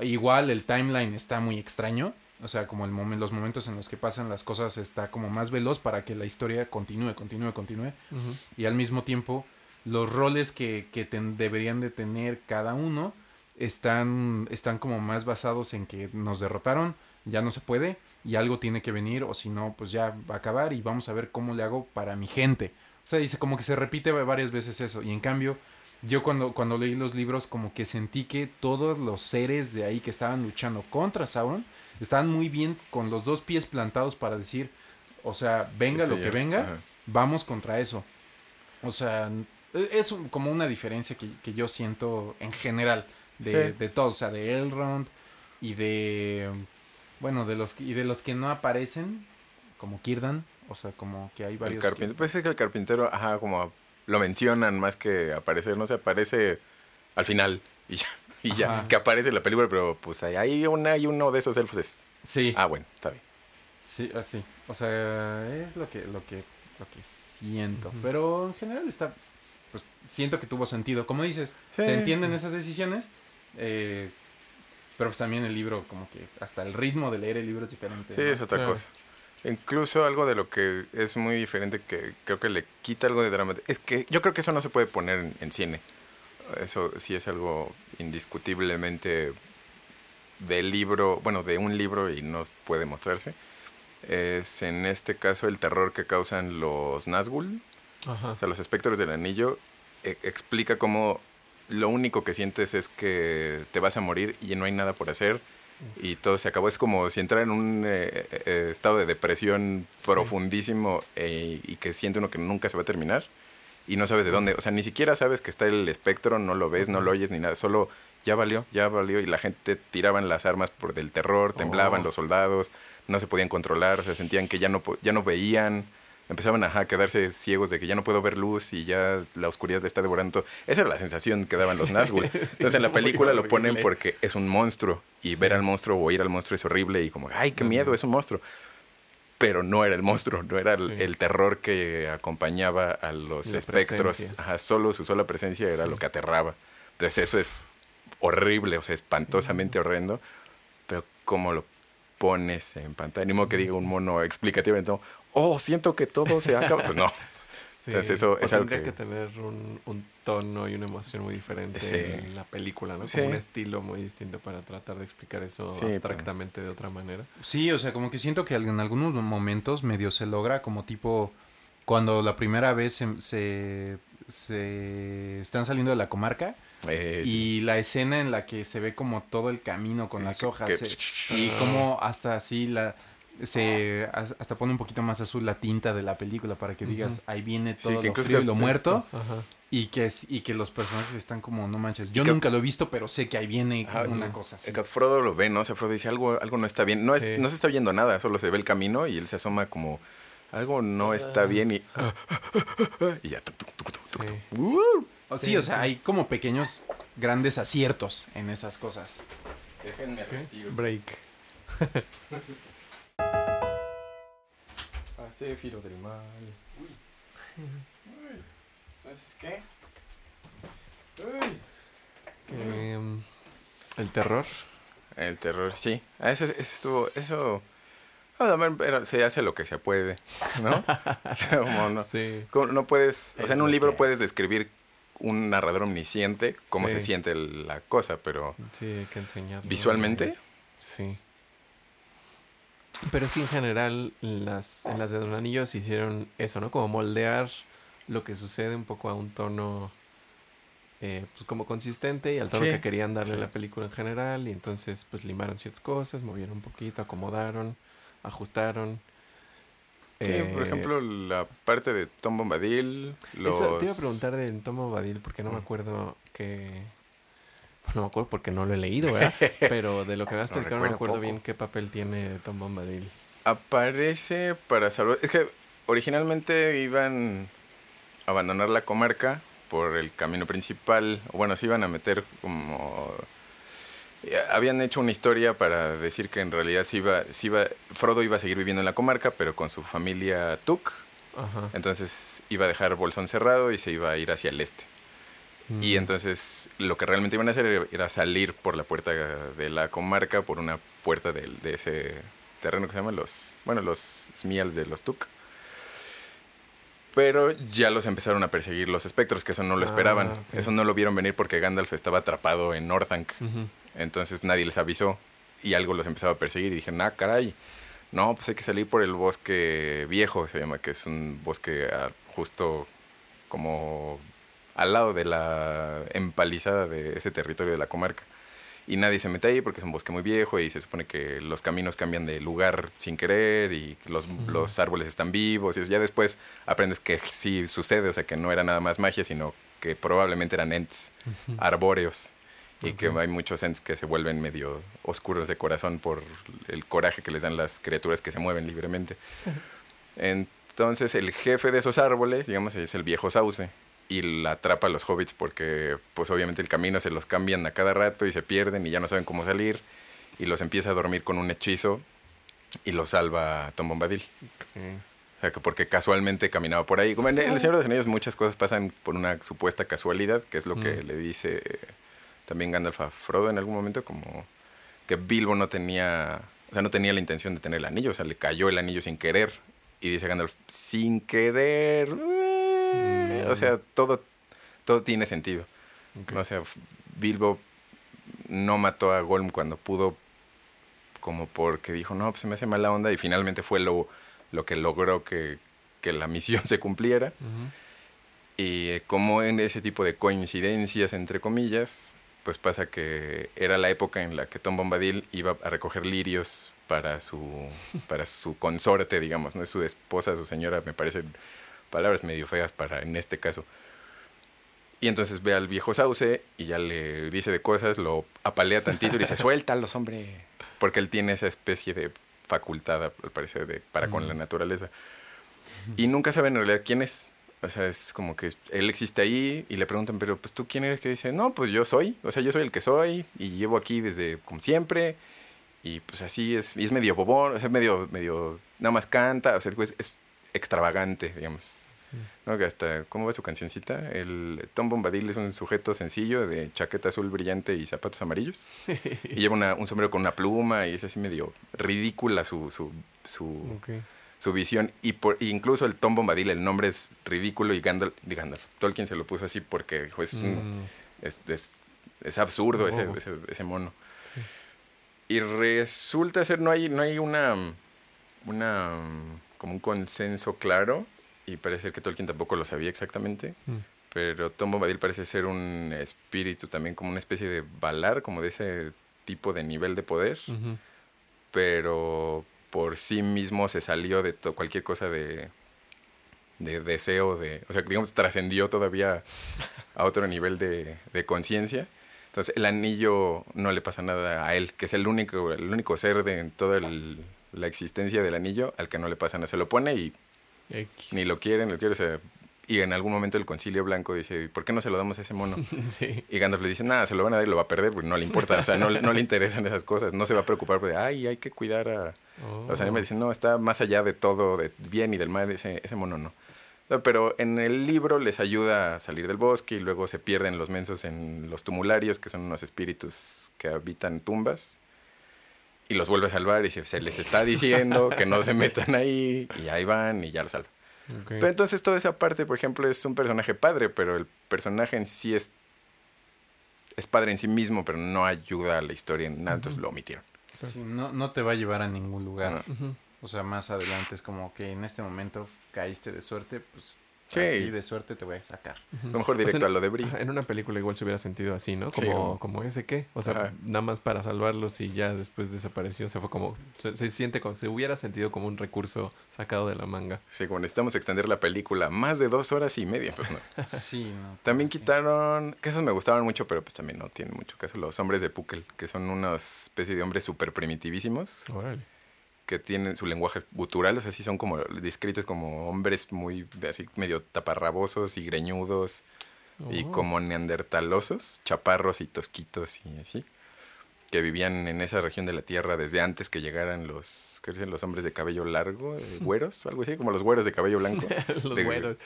igual el timeline está muy extraño. O sea, como el momen- los momentos en los que pasan las cosas está como más veloz para que la historia continúe, continúe, continúe y al mismo tiempo los roles que, que ten- deberían de tener cada uno están, están como más basados en que nos derrotaron, ya no se puede y algo tiene que venir o si no pues ya va a acabar y vamos a ver cómo le hago para mi gente. O sea, dice como que se repite varias veces eso y en cambio yo cuando, cuando leí los libros como que sentí que todos los seres de ahí que estaban luchando contra Sauron estaban muy bien con los dos pies plantados para decir, o sea, venga Sí, lo sí, que ya. venga, Ajá. vamos contra eso. O sea, e- Es como una diferencia que, que yo siento en general de, Sí. de todos, o sea, de Elrond y de, bueno, de los, que- y de los que no aparecen, como Kirdan, o sea, como que hay El varios. carpintero. que- Pues es que el carpintero, ajá, como lo mencionan más que aparecer, no se aparece al final [laughs] y ya, y ya Ajá. que aparece en la película, pero pues ahí hay, una, hay uno de esos elfos. Es, Sí, ah, bueno, está bien. sí, así. O sea, es lo que, lo que, lo que siento. Pero en general está, pues siento que tuvo sentido. Como dices, Sí. se entienden esas decisiones. eh, pero pues también el libro, como que hasta el ritmo de leer el libro es diferente. Sí, ¿no? es otra Claro. cosa. Incluso algo de lo que es muy diferente que creo que le quita algo de drama. Es que yo creo que eso no se puede poner en, en cine. Eso sí es algo indiscutiblemente del libro, bueno, de un libro y no puede mostrarse. Es en este caso el terror que causan los Nazgûl, Ajá. o sea, los espectros del anillo. e- explica cómo lo único que sientes es que te vas a morir y no hay nada por hacer y todo se acabó. Es como si entrara en un eh, eh, estado de depresión Sí. profundísimo eh, y que siente uno que nunca se va a terminar y no sabes de dónde. O sea, ni siquiera sabes que está el espectro, no lo ves, no lo oyes ni nada. Solo ya valió, ya valió y la gente tiraban las armas por del terror, temblaban Oh. los soldados, no se podían controlar, o sea, sentían que ya no, ya no veían. Empezaban ajá, a quedarse ciegos de que ya no puedo ver luz y ya la oscuridad está devorando. todo. Esa era la sensación que daban los [laughs] Nazgûl. Sí, Entonces en la película lo ponen porque es un monstruo y Sí. ver al monstruo o ir al monstruo es horrible y como, ay, qué miedo, es un monstruo. Pero no era el monstruo, no era el, Sí. el terror que acompañaba a los La espectros. Ajá, solo su sola presencia era lo que aterraba. Entonces eso es horrible, o sea, espantosamente horrendo. Pero cómo lo pones en pantalla, ni modo que diga un mono explicativo, entonces, oh, siento que todo se acaba. Pues no, Sí. Entonces, eso O es algo tendría que- que... tener un, un tono y una emoción muy diferente Sí. en la película, ¿no? Sí. Como un estilo muy distinto para tratar de explicar eso Sí, pero- abstractamente de otra manera. Sí, o sea, como que siento que en algunos momentos medio se logra, como tipo cuando la primera vez se, se, se están saliendo de la comarca eh, sí. y la escena en la que se ve como todo el camino con Eh, las que- hojas que- se- y como hasta así la se as- hasta pone un poquito más azul la tinta de la película para que digas ahí viene todo que lo frío y lo muerto y que es, y que los personajes están como no manches yo que- nunca lo he visto pero sé que ahí viene Ajá, una no. cosa así Que Frodo lo ve, ¿no? O sea, Frodo dice algo, algo no está bien. No, Sí. es, no se está viendo nada, solo se ve el camino y él se asoma como algo no está bien y, [laughs] y ya. Sí. ¡Uh! O sí, o sea, hay como pequeños, grandes aciertos en esas cosas. Déjenme. Break. [laughs] Hace filo del mal. Uy. Uy. Entonces, ¿qué? Uy. Que, mm, el terror. El terror, sí. Ah, Ese, ese estuvo, eso... ah, bueno, pero se hace lo que se puede, ¿no? [laughs] [laughs] Como no, Sí. como no puedes... O sea, en un libro que puedes describir un narrador omnisciente cómo Sí. se siente la cosa, pero Sí, hay que enseñarlo. visualmente... Sí. Pero sí, en general, las, en las de Don Anillo se hicieron eso, ¿no? Como moldear lo que sucede un poco a un tono, eh, pues como consistente y al tono Sí, que querían darle a sí. la película en general. Y entonces, pues limaron ciertas cosas, movieron un poquito, acomodaron, ajustaron. Sí, por Eh, ejemplo, la parte de Tom Bombadil, los... Eso te iba a preguntar del Tomo Badil, porque no me Mm. acuerdo que. Pues no me acuerdo porque no lo he leído, ¿verdad? [laughs] Pero de lo que has Lo platicado no me recuerdo acuerdo poco. bien qué papel tiene Tom Bombadil. Aparece para salvar... Es que originalmente iban a abandonar la comarca por el camino principal. O bueno, se iban a meter como... eh, Habían hecho una historia para decir que en realidad se iba, se iba, Frodo iba a seguir viviendo en la comarca, pero con su familia Tuk. Ajá. Entonces iba a dejar Bolsón cerrado y se iba a ir hacia el este. Y Mm. entonces lo que realmente iban a hacer era- salir por la puerta de la comarca, por una puerta del- de, ese terreno que se llama los, bueno, los Smials de los Tuk. Pero ya los empezaron a perseguir los espectros, que eso no lo Ah, esperaban. Eso no lo vieron venir porque Gandalf estaba atrapado en Northanc. Ujú. Entonces nadie les avisó y algo los empezaba a perseguir y dijeron, ah, caray, no, pues hay que salir por el bosque viejo, se llama, que es un bosque ah, justo como al lado de la empalizada de ese territorio de la comarca. Y nadie se mete ahí porque es un bosque muy viejo y se supone que los caminos cambian de lugar sin querer y los, los árboles están vivos. Y eso. ya después aprendes que sí sucede, o sea, que no era nada más magia, sino que probablemente eran ents arbóreos y que hay muchos ents que se vuelven medio oscuros de corazón por el coraje que les dan las criaturas que se mueven libremente. [laughs] Entonces el jefe de esos árboles, digamos, es el viejo sauce y la atrapa a los hobbits porque pues obviamente el camino se los cambian a cada rato y se pierden y ya no saben cómo salir y los empieza a dormir con un hechizo y los salva Tom Bombadil. O sea, que porque casualmente caminaba por ahí. Como en El Señor de los Anillos muchas cosas pasan por una supuesta casualidad, que es lo que Mm. le dice también Gandalf a Frodo en algún momento, como que Bilbo no tenía, o sea, no tenía la intención de tener el anillo, o sea, le cayó el anillo sin querer. Y dice Gandalf, sin querer. Eh", Mm. O sea, todo, todo tiene sentido. Ok. ¿no? O sea, Bilbo no mató a Golm cuando pudo, como porque dijo, no, pues se me hace mala onda, y finalmente fue lo, lo que logró que, que la misión [laughs] se cumpliera. Y eh, como en ese tipo de coincidencias, entre comillas, pues pasa que era la época en la que Tom Bombadil iba a recoger lirios para su, para su consorte, digamos, no es su esposa, su señora, me parecen palabras medio feas para en este caso. Y entonces ve al viejo sauce y ya le dice de cosas, lo apalea tantito y dice, [laughs] suéltalos, hombre. Porque él tiene esa especie de facultad, al parecer, de, para con la naturaleza. Y nunca saben en realidad quién es. O sea, es como que él existe ahí y le preguntan, pero pues tú quién eres que dice, no, pues yo soy. O sea, yo soy el que soy y llevo aquí desde como siempre. Y pues así es, y es medio bobón, o sea, medio, medio, nada más canta, o sea, pues, es extravagante, digamos. ¿No? Que hasta, ¿cómo va su cancioncita? El Tom Bombadil es un sujeto sencillo de chaqueta azul brillante y zapatos amarillos. [laughs] y lleva una- un sombrero con una pluma y es así medio ridícula su, su, su, su visión. Y por, incluso el Tom Bombadil, el nombre es ridículo y Gandalf, Gandalf. Tolkien se lo puso así porque dijo, es, un- Mm, es, es, es absurdo ese, ese, ese mono. Sí. Y resulta ser, no hay, no hay una, una, como un consenso claro, y parece ser que Tolkien tampoco lo sabía exactamente, mm. pero Tom Bombadil parece ser un espíritu también, como una especie de Valar, como de ese tipo de nivel de poder, pero por sí mismo se salió de cualquier cosa de, de deseo, de, o sea, digamos, trascendió todavía a otro nivel de, de conciencia. Entonces, el anillo no le pasa nada a él, que es el único, el único ser de en toda el- la existencia del anillo al que no le pasa nada. Se lo pone y X. ni lo quieren, lo quiere. o sea, y en algún momento el concilio blanco dice, ¿por qué no se lo damos a ese mono? [laughs] sí. Y Gandalf le dice, nada, se lo van a dar y lo va a perder, porque no le importa, o sea, no, le- no le interesan esas cosas, no se va a preocupar porque, ay, hay que cuidar a los Oh. animales. Dicen, no, está más allá de todo, de bien y del mal, ese, ese mono no. No, Pero en el libro les ayuda a salir del bosque y luego se pierden los mensos en los tumularios, que son unos espíritus que habitan tumbas. Y los vuelve a salvar y se, se les está diciendo que no se [laughs] metan ahí y ahí van y ya los salva. Pero entonces toda esa parte, por ejemplo, es un personaje padre, pero el personaje en sí es, es padre en sí mismo, pero no ayuda a la historia en nada, entonces lo omitieron. Sí, no, no te va a llevar a ningún lugar. No. O sea, más adelante es como que en este momento caíste de suerte, pues Sí. así de suerte te voy a sacar. A lo mejor O sea, directo a lo de Bri. Ajá, En una película igual se hubiera sentido así, ¿no? Sí, Como, como- como ese qué. O sea, Ajá. nada más para salvarlos y ya después desapareció. O sea, fue como. Se, se siente como. Se hubiera sentido como un recurso sacado de la manga. Sí, como necesitamos extender la película más de dos horas y media, pues no. [laughs] Sí, no. [laughs] También sí. quitaron, que esos me gustaban mucho, pero pues también no tienen mucho caso, los hombres de Pukel, que son una especie de hombres súper primitivísimos, Órale. Que tienen su lenguaje gutural, o sea, sí son como descritos como hombres muy, así medio taparrabosos y greñudos, y Oh. como neandertalosos, chaparros y tosquitos y así, que vivían en esa región de la Tierra desde antes que llegaran los, ¿qué dicen? Los hombres de cabello largo, eh, [laughs] güeros, algo así, como los güeros de cabello blanco, [laughs] Los de- güeros.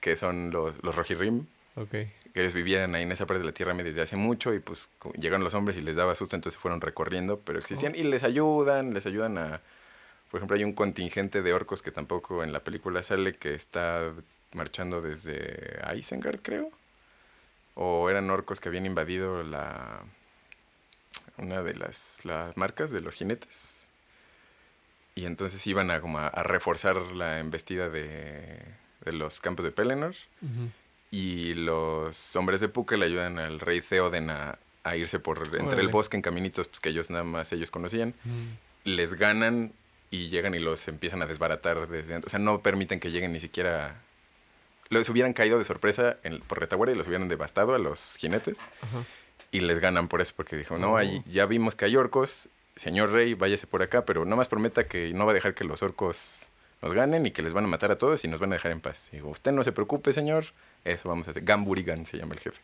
que son los, los rojirrim, Ok. que ellos vivían ahí en esa parte de la Tierra desde hace mucho y pues llegaron los hombres y les daba susto, entonces fueron recorriendo, pero existían y les ayudan, les ayudan a... Por ejemplo, hay un contingente de orcos que tampoco en la película sale que está marchando desde Isengard, creo. O eran orcos que habían invadido la una de las, las marcas de los jinetes. Y entonces iban a, como a, a reforzar la embestida de, de los campos de Pelennor. Y los hombres de Puka le ayudan al rey Theoden a, a irse por entre el bosque en caminitos pues, que ellos nada más ellos conocían. Mm. Les ganan y llegan y los empiezan a desbaratar desde dentro. O sea, no permiten que lleguen ni siquiera... los hubieran caído de sorpresa en- por retaguardia y los hubieran devastado a los jinetes. Ajá. Y les ganan por eso, porque dijo, no, Oh. ya vimos que hay orcos, señor rey, váyase por acá, pero no más prometa que no va a dejar que los orcos nos ganen y que les van a matar a todos y nos van a dejar en paz. Digo, usted no se preocupe, señor, eso vamos a hacer. Gamburigan se llama el jefe.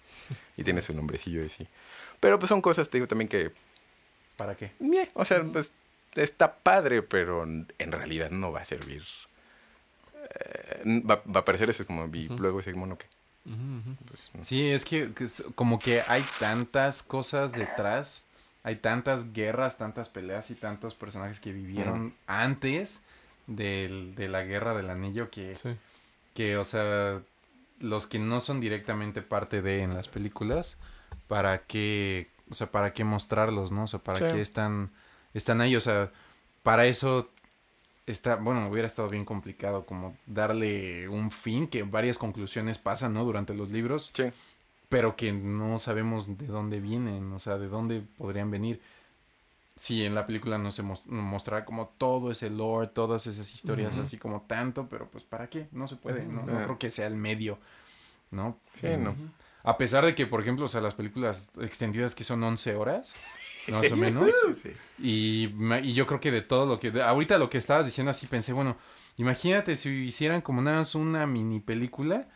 Y tiene su nombrecillo de sí. Pero pues son cosas, te digo también que, ¿Para qué? o sea, pues está padre, pero en realidad no va a servir. Eh, va, va a parecer eso como, y luego ese mono que... Pues, Sí, es que, que es como que hay tantas cosas detrás, hay tantas guerras, tantas peleas y tantos personajes que vivieron antes del- de la guerra del anillo que, Sí. que, o sea, los que no son directamente parte de en las películas, ¿para qué, o sea, para qué mostrarlos, no? O sea, ¿para Sí. qué están, están ahí? O sea, para eso está, bueno, hubiera estado bien complicado como darle un fin, que varias conclusiones pasan, ¿no? Durante los libros, sí. pero que no sabemos de dónde vienen, o sea, de dónde podrían venir. Si en la película no se mos- mostrar como todo ese lore, todas esas historias así como tanto, pero pues ¿para qué? No se puede, no, no creo que sea el medio, ¿no? Sí, no. A pesar de que, por ejemplo, o sea, las películas extendidas que son 11 horas, [laughs] más o menos, Sí. y, y yo creo que de todo lo que... de- ahorita lo que estabas diciendo así pensé, bueno, imagínate si hicieran como nada más una mini película.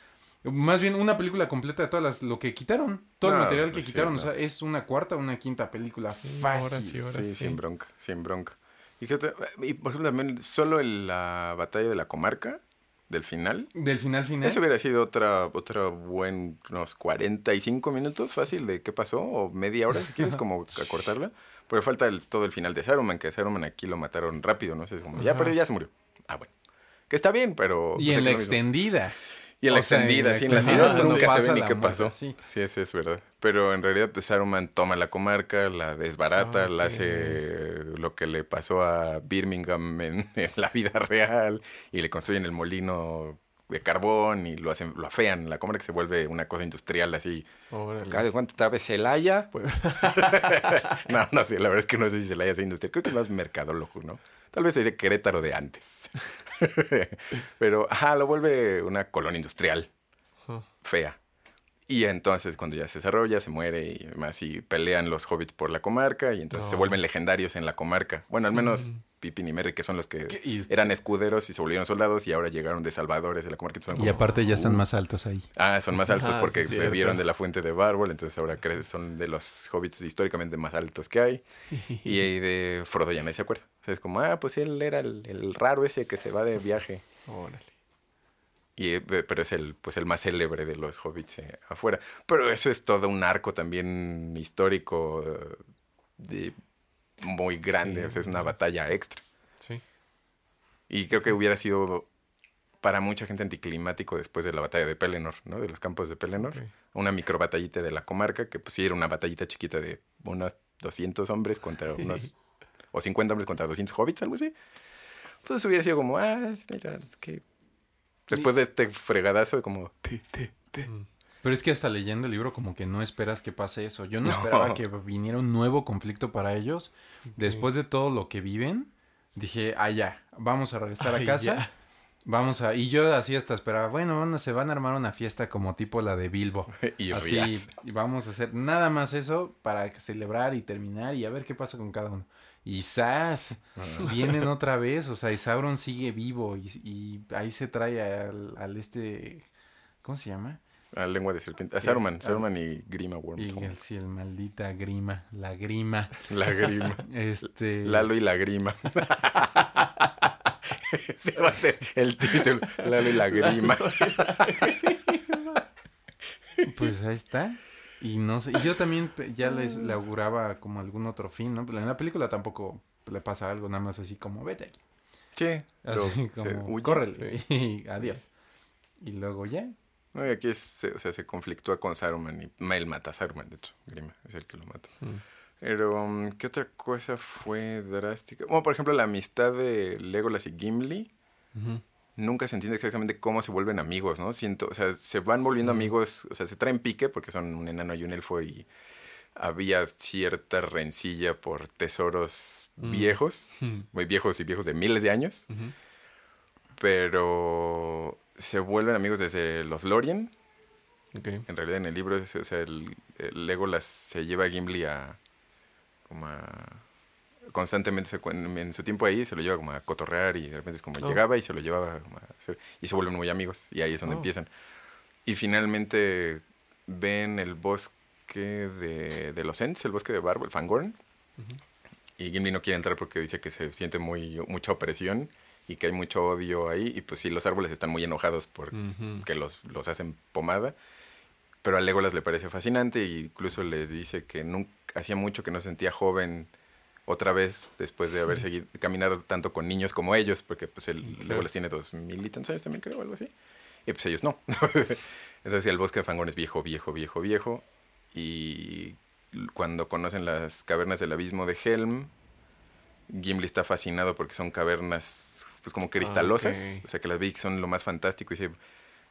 Más bien una película completa de todas las... Lo que quitaron. Todo el material que quitaron. O sea, es una cuarta o una quinta película. Sí, fácil. horas y horas. Sí, sí. sin bronca, sin bronca. Y, por ejemplo, también solo en la batalla de la comarca, del final, Del final final. eso hubiera sido otra, otra buen, unos 45 minutos fácil de qué pasó, o media hora, si quieres, como [laughs] acortarla. Porque falta el- todo el final de Saruman, que Saruman aquí lo mataron rápido, ¿no? sé, es como, ya, pero ya se murió. Ah, bueno. Que está bien, pero... y pues, en la mismo. Y en la O sea, en extendida, la sí, en las cuando nunca se ve ni qué pasó. sí. Sí, eso es verdad. Pero en realidad, pues Saruman toma la comarca, la desbarata, Ah, la hace lo que le pasó a Birmingham en, [laughs] en la vida real y le construyen el molino de carbón y lo hacen, lo afean. La comarca se vuelve una cosa industrial así. Órale. ¿Cada cuánto otra vez Celaya? Pues- [laughs] no, no sé, la verdad es que no sé si Celaya sea industrial. Creo que es más mercadólogo, ¿no? Tal vez sería Querétaro de antes. [laughs] Pero, ajá, lo vuelve una colonia industrial fea. Y entonces cuando ya se desarrolla, se muere y demás, y pelean los hobbits por la comarca y entonces se vuelven legendarios en la comarca. Bueno, al menos Mm. Pippin y Merry, que son los que. Y- eran escuderos y se volvieron soldados y ahora llegaron de salvadores de la comarca. son Y aparte ya están más altos ahí. Ah, son más [laughs] altos Ajá, porque sí, bebieron de la fuente de Bárbol, entonces ahora son de los hobbits históricamente más altos que hay. [laughs] Y ahí de Frodo ya nadie se acuerda. O sea, es como, ah, pues él era el, el raro ese que se va de viaje. Órale. Y, eh, pero es el, pues el más célebre de los hobbits eh, afuera. Pero eso es todo un arco también histórico eh, de, muy grande. Sí. O sea, es una batalla extra. Sí. Y creo que hubiera sido para mucha gente anticlimático después de la batalla de Pelennor, ¿no? De los campos de Pelennor. Ok. Una micro batallita de la comarca, que pues sí era una batallita chiquita de unos 200 hombres contra [laughs] unos... o 50 hombres contra 200 hobbits, algo así. Pues hubiera sido como, ah, mira, que... Después de este fregadazo, como... "Te, te, te". Mm. Pero es que hasta leyendo el libro como que no esperas que pase eso. Yo no, esperaba que viniera un nuevo conflicto para ellos. Después de todo lo que viven, dije, ah, ya, vamos a regresar Ay, a casa. ya. Vamos a... Y yo así hasta esperaba, bueno, bueno, se van a armar una fiesta como tipo la de Bilbo. [laughs] Y así, rías. y vamos a hacer nada más eso para celebrar y terminar y a ver qué pasa con cada uno. Y ¡zas! Vienen [laughs] otra vez, o sea, y Sauron sigue vivo y, y ahí se trae al, al este... ¿Cómo se llama? A lengua de serpiente. A Saruman, Es- Saruman y Grima Y Wormtongue. el, sí, el maldita grima, la grima. La grima. [laughs] Este... [laughs] Lalo y la grima. Ese va a ser el título. Lalo y la grima. Pues ahí está. Y no sé, y yo también ya les, le auguraba como algún otro fin, ¿no? Pero en la película tampoco le pasa algo, nada más así como, vete aquí. Sí. Así como, huye. córrele. Y [laughs] adiós. Y luego ya. No, y aquí es- se, o sea, se conflictúa con Saruman y él mata a Saruman, de hecho. Grima es el que lo mata. Mm. Pero, um, ¿qué otra cosa fue drástica? Bueno, por ejemplo, la amistad de Legolas y Gimli. Ujú. Nunca se entiende exactamente cómo se vuelven amigos, ¿no? Siento, o sea, se van volviendo Mm. amigos, o sea, se traen pique porque son un enano y un elfo y había cierta rencilla por tesoros Mm. viejos, Mm. muy viejos y viejos de miles de años, pero se vuelven amigos desde los Lorien. En realidad en el libro, o sea, el, el Legolas se lleva a Gimli a... como a... Constantemente, se en su tiempo ahí, se lo lleva como a cotorrear y de repente es como Oh. llegaba y se lo llevaba como a hacer- y se vuelven muy amigos y ahí es donde Oh. empiezan. Y finalmente ven el bosque de, de los Ents, el bosque de Barbo, el Fangorn. Y Gimli no quiere entrar porque dice que se siente muy mucha opresión y que hay mucho odio ahí. Y pues sí, los árboles están muy enojados por Ujú. que los, los hacen pomada. Pero a Legolas le parece fascinante e incluso les dice que nunca, hacía mucho que no se sentía joven otra vez después de haber seguido caminar tanto con niños como ellos, porque pues el Claro. Legolas tiene dos mil y tantos años también creo, algo así. Y pues ellos no. [laughs] Entonces el bosque de Fangorn es viejo, viejo, viejo, viejo. Y cuando conocen las cavernas del abismo de Helm, Gimli está fascinado porque son cavernas pues como cristalosas. ok. O sea que las ve que son lo más fantástico y dice,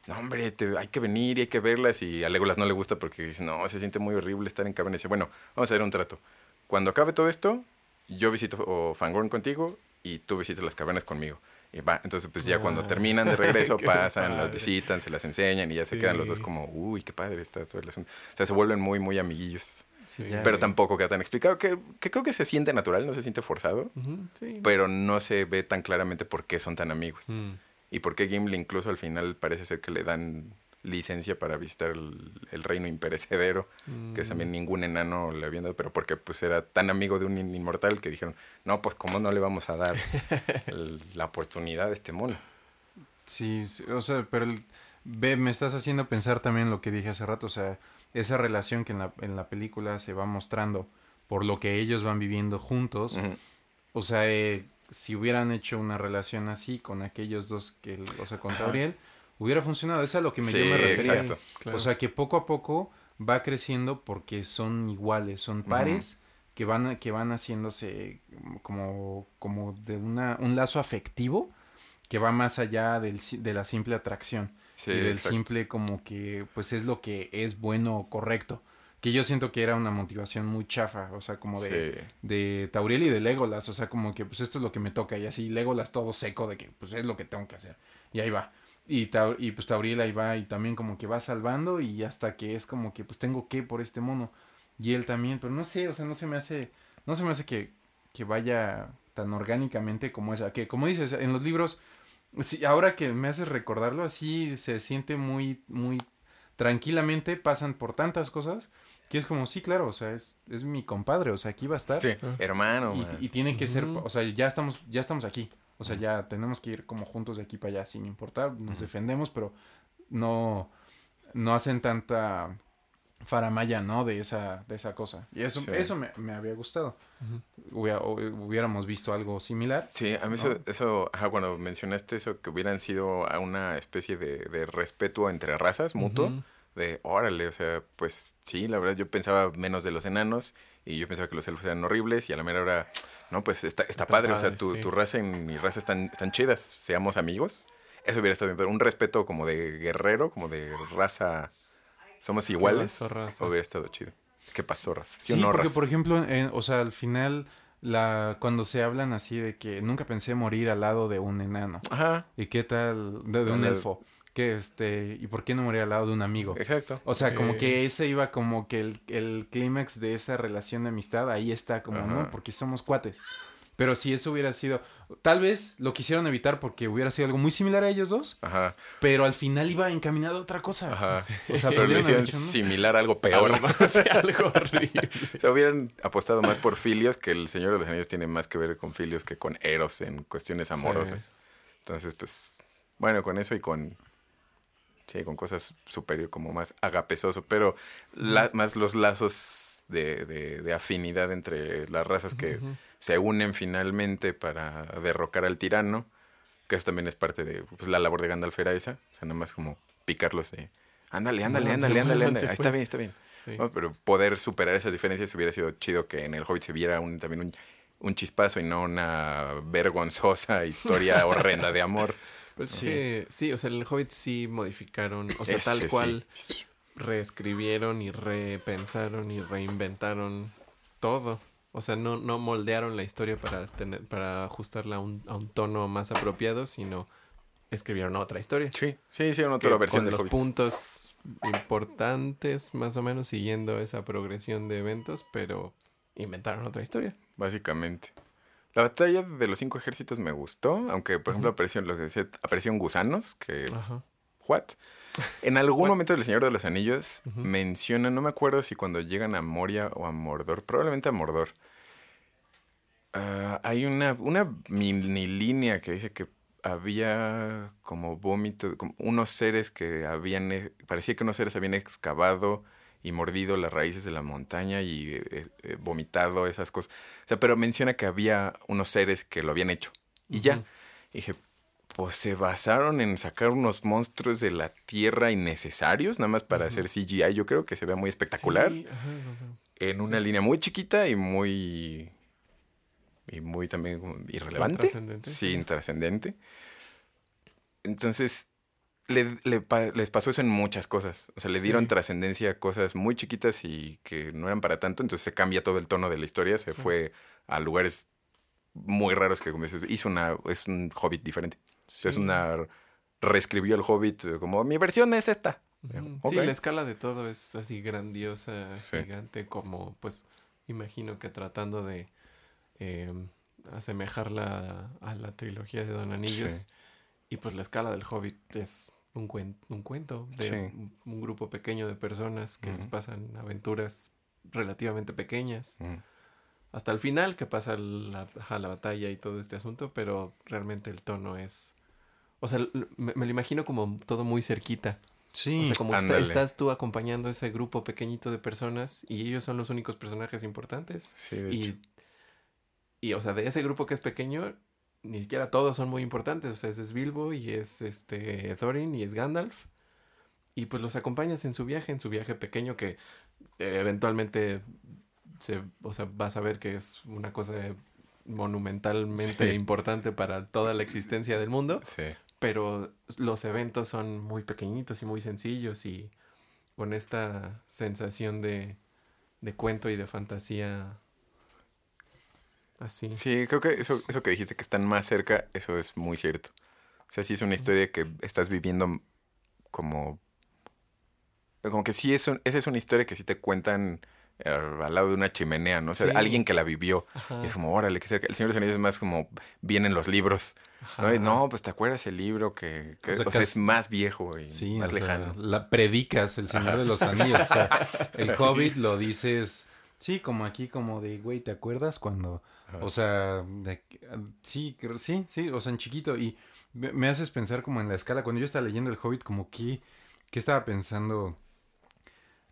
no hombre, te- hay que venir y hay que verlas. Y a Legolas no le gusta porque dice, no, se siente muy horrible estar en cavernas. Y dice, bueno, vamos a hacer un trato. Cuando acabe todo esto, yo visito o Fangorn contigo y tú visitas las cavernas conmigo. Y va, entonces pues ya cuando Ah. terminan de regreso [laughs] pasan, las visitan, se las enseñan y ya se quedan los dos como, uy, qué padre está todo el asunto. O sea, se vuelven muy, muy amiguillos. Sí. Pero es- tampoco queda tan explicado, que, que creo que se siente natural, no se siente forzado, Sí. pero no se ve tan claramente por qué son tan amigos. Mm. Y por qué Gimli incluso al final parece ser que le dan licencia para visitar el, el reino imperecedero, que Mm. también ningún enano le habían dado, pero porque pues era tan amigo de un in- inmortal que dijeron, no, pues cómo no le vamos a dar [laughs] el- la oportunidad a este mono. Sí, sí, o sea, pero el- ve, me estás haciendo pensar también lo que dije hace rato, o sea, esa relación que en la, en la película se va mostrando por lo que ellos van viviendo juntos, o sea, eh, si hubieran hecho una relación así con aquellos dos, que, o sea, con Ajá. Hubiera funcionado, es a lo que me, yo me refería. exacto. Claro. O sea, que poco a poco va creciendo porque son iguales, son pares que van que van haciéndose como como de una un lazo afectivo que va más allá del, de la simple atracción Sí, y del exacto. simple como que pues es lo que es bueno o correcto. Que yo siento que era una motivación muy chafa, o sea, como de, Sí. de Tauriel y de Legolas, o sea, como que pues esto es lo que me toca y así Legolas todo seco de que pues es lo que tengo que hacer. Y ahí va. Y, y pues Tauriel ahí va y también como que va salvando y hasta que es como que pues tengo que por este mono. Y él también, pero no sé, o sea, no se me hace, no se me hace que, que vaya tan orgánicamente como esa. Que como dices, en los libros, sí, ahora que me haces recordarlo, así se siente muy, muy tranquilamente, pasan por tantas cosas que es como, sí, claro, o sea, es, es mi compadre, o sea, aquí va a estar. Sí, Ah. hermano. Y, y tiene que ser, o sea, ya estamos, ya estamos aquí. O sea, ya tenemos que ir como juntos de aquí para allá, sin importar, nos defendemos, pero no, no hacen tanta faramaya, ¿no? De esa, de esa cosa. Y eso, Sí. eso me, me había gustado. Hubiera- o- hubiéramos visto algo similar. Sí, a mí eso, eso ajá, cuando mencionaste eso, que hubieran sido a una especie de, de respeto entre razas mutuo, de órale, o sea, pues sí, la verdad yo pensaba menos de los enanos y yo pensaba que los elfos eran horribles y a la mera hora, no, pues está, está, Está padre, o sea, tu, sí. tu raza y mi raza están, están chidas, seamos amigos. Eso hubiera estado bien, pero un respeto como de guerrero, como de raza, somos iguales, raza? hubiera estado chido. ¿Qué pasó, raza? Sí, no, porque raza? por ejemplo, en- o sea, al final, la, cuando se hablan así de que nunca pensé morir al lado de un enano. Ajá, ¿Y qué tal? De, de un elfo. Que este, ¿Y por qué no morir al lado de un amigo? exacto. O sea, como que ese iba como que el, el clímax de esa relación de amistad, ahí está como, ¿no? Porque somos cuates. Pero si eso hubiera sido, tal vez lo quisieron evitar porque hubiera sido algo muy similar a ellos dos, Ajá, pero al final iba encaminado a otra cosa. ajá. [laughs] O sea, Pero lo hicieron similar a algo peor. Algo más, [laughs] algo horrible. O sea, hubieran apostado más por Filios, que el Señor de los Anillos tiene más que ver con Filios que con Eros en cuestiones amorosas. Sí. Entonces, pues, bueno, con eso y con, sí, con cosas superior, como más agapesoso, pero la- más los lazos de, de- de afinidad entre las razas que se unen finalmente para derrocar al tirano, que eso también es parte de pues, la labor de Gandalf era esa, o sea, nada más como picarlos de, ándale, ándale, ándale, ándale, ándale, Ah, está pues. bien, está bien. Pero poder superar esas diferencias hubiera sido chido que en el Hobbit se viera un, también un, un chispazo y no una vergonzosa historia [laughs] horrenda de amor. Pero es Sí. que, sí, o sea, el Hobbit sí modificaron, o sea, Ese tal sí. cual reescribieron y repensaron y reinventaron todo. O sea, no, no moldearon la historia para tener, para ajustarla a un, a un tono más apropiado, sino escribieron otra historia. Sí, sí, hicieron que otra versión con del los Hobbit. puntos importantes, más o menos siguiendo esa progresión de eventos, pero inventaron otra historia. Básicamente. La batalla de los cinco ejércitos me gustó, aunque por ejemplo Ujú. aparecieron, lo que decía, aparecieron gusanos, que... Ajá. ¿What? En algún What? momento del Señor de los Anillos Ujú. mencionan, no me acuerdo si cuando llegan a Moria o a Mordor, probablemente a Mordor. ah, hay una, una mini línea que dice que había como vómito, como unos seres que habían, eh, parecía que unos seres habían excavado y mordido las raíces de la montaña y eh, eh, vomitado esas cosas. O sea, pero menciona que había unos seres que lo habían hecho. Y ya. Y dije, pues se basaron en sacar unos monstruos de la tierra innecesarios, nada más para hacer CGI. Yo creo que se ve muy espectacular. Sí, ajá, En una sí. línea muy chiquita y muy. Y muy también irrelevante. Intrascendente, sí. intrascendente. Entonces, le- le pa- les pasó eso en muchas cosas. O sea, le dieron Sí. trascendencia a cosas muy chiquitas y que no eran para tanto. Entonces se cambia todo el tono de la historia. Se Sí. fue a lugares muy raros que como dices, hizo una. Es un hobbit diferente. Es una. Reescribió el hobbit eh, como mi versión es esta. Ujú. Ok. Sí, la escala de todo es así grandiosa, gigante, como pues imagino que tratando de eh, asemejarla a la trilogía de Don Anillos. Y pues la escala del Hobbit es un, cuen- un cuento de Sí. un, un grupo pequeño de personas que les pasan aventuras relativamente pequeñas. Hasta el final que pasa la, ajá, la batalla y todo este asunto, pero realmente el tono es... O sea, me, me lo imagino como todo muy cerquita. Sí. O sea, como está- estás tú acompañando a ese grupo pequeñito de personas y ellos son los únicos personajes importantes. Sí, de hecho. Y, y, o sea, de ese grupo que es pequeño, ni siquiera todos son muy importantes. O sea, es Bilbo y es este Thorin y es Gandalf. Y pues los acompañas en su viaje, en su viaje pequeño que eh, eventualmente se, o sea, vas a ver que es una cosa monumentalmente Sí. importante para toda la existencia del mundo Sí. pero los eventos son muy pequeñitos y muy sencillos y con esta sensación de, de cuento y de fantasía así. Sí, creo que eso, eso que dijiste que están más cerca, eso es muy cierto. O sea, sí es una historia que estás viviendo como... Como que sí, es un- esa es una historia que sí te cuentan eh, al lado de una chimenea, ¿no? O sea, Sí. alguien que la vivió. Y es como, órale, qué cerca. El Señor de los Anillos es más como, vienen los libros. ¿no? Y, no, pues te acuerdas el libro que, que- O o sea, sea, es más viejo y Sí, más o sea, lejano. la predicas, el Señor de los Anillos. O sea, el [laughs] Hobbit lo dices, sí, como aquí, como de, güey, ¿te acuerdas cuando? O sea, de- sí, sí, sí, o sea, en chiquito. Y me, me haces pensar como en la escala. Cuando yo estaba leyendo el Hobbit, como que, que estaba pensando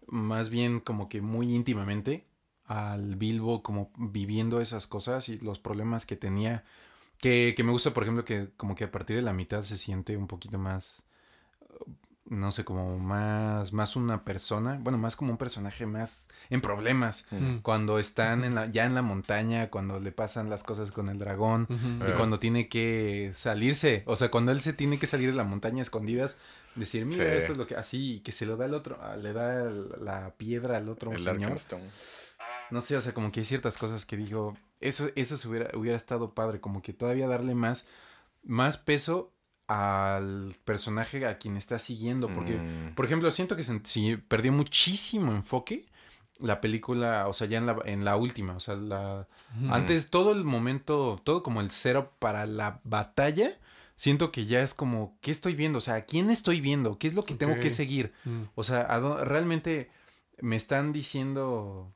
más bien como que muy íntimamente al Bilbo como viviendo esas cosas y los problemas que tenía. Que, que me gusta, por ejemplo, que como que a partir de la mitad se siente un poquito más, no sé, como más, más una persona, bueno, más como un personaje más en problemas. Cuando están en la, ya en la montaña, cuando le pasan las cosas con el dragón. Y Ah. cuando tiene que salirse, o sea, cuando él se tiene que salir de la montaña a escondidas, decir, mira, Sí. esto es lo que, así, y que se lo da al otro, ah, le da el- la piedra al otro el señor. No sé, o sea, como que hay ciertas cosas que digo, eso, eso se hubiera, hubiera estado padre, como que todavía darle más, más peso al personaje a quien está siguiendo, porque, Mm. por ejemplo, siento que se, sí, perdió muchísimo enfoque la película, o sea, ya en la, en la última, o sea, la, antes todo el momento, todo como el cero para la batalla, siento que ya es como, ¿qué estoy viendo? O sea, ¿a quién estoy viendo? ¿Qué es lo que tengo que seguir? Mm. O sea, ¿a realmente me están diciendo,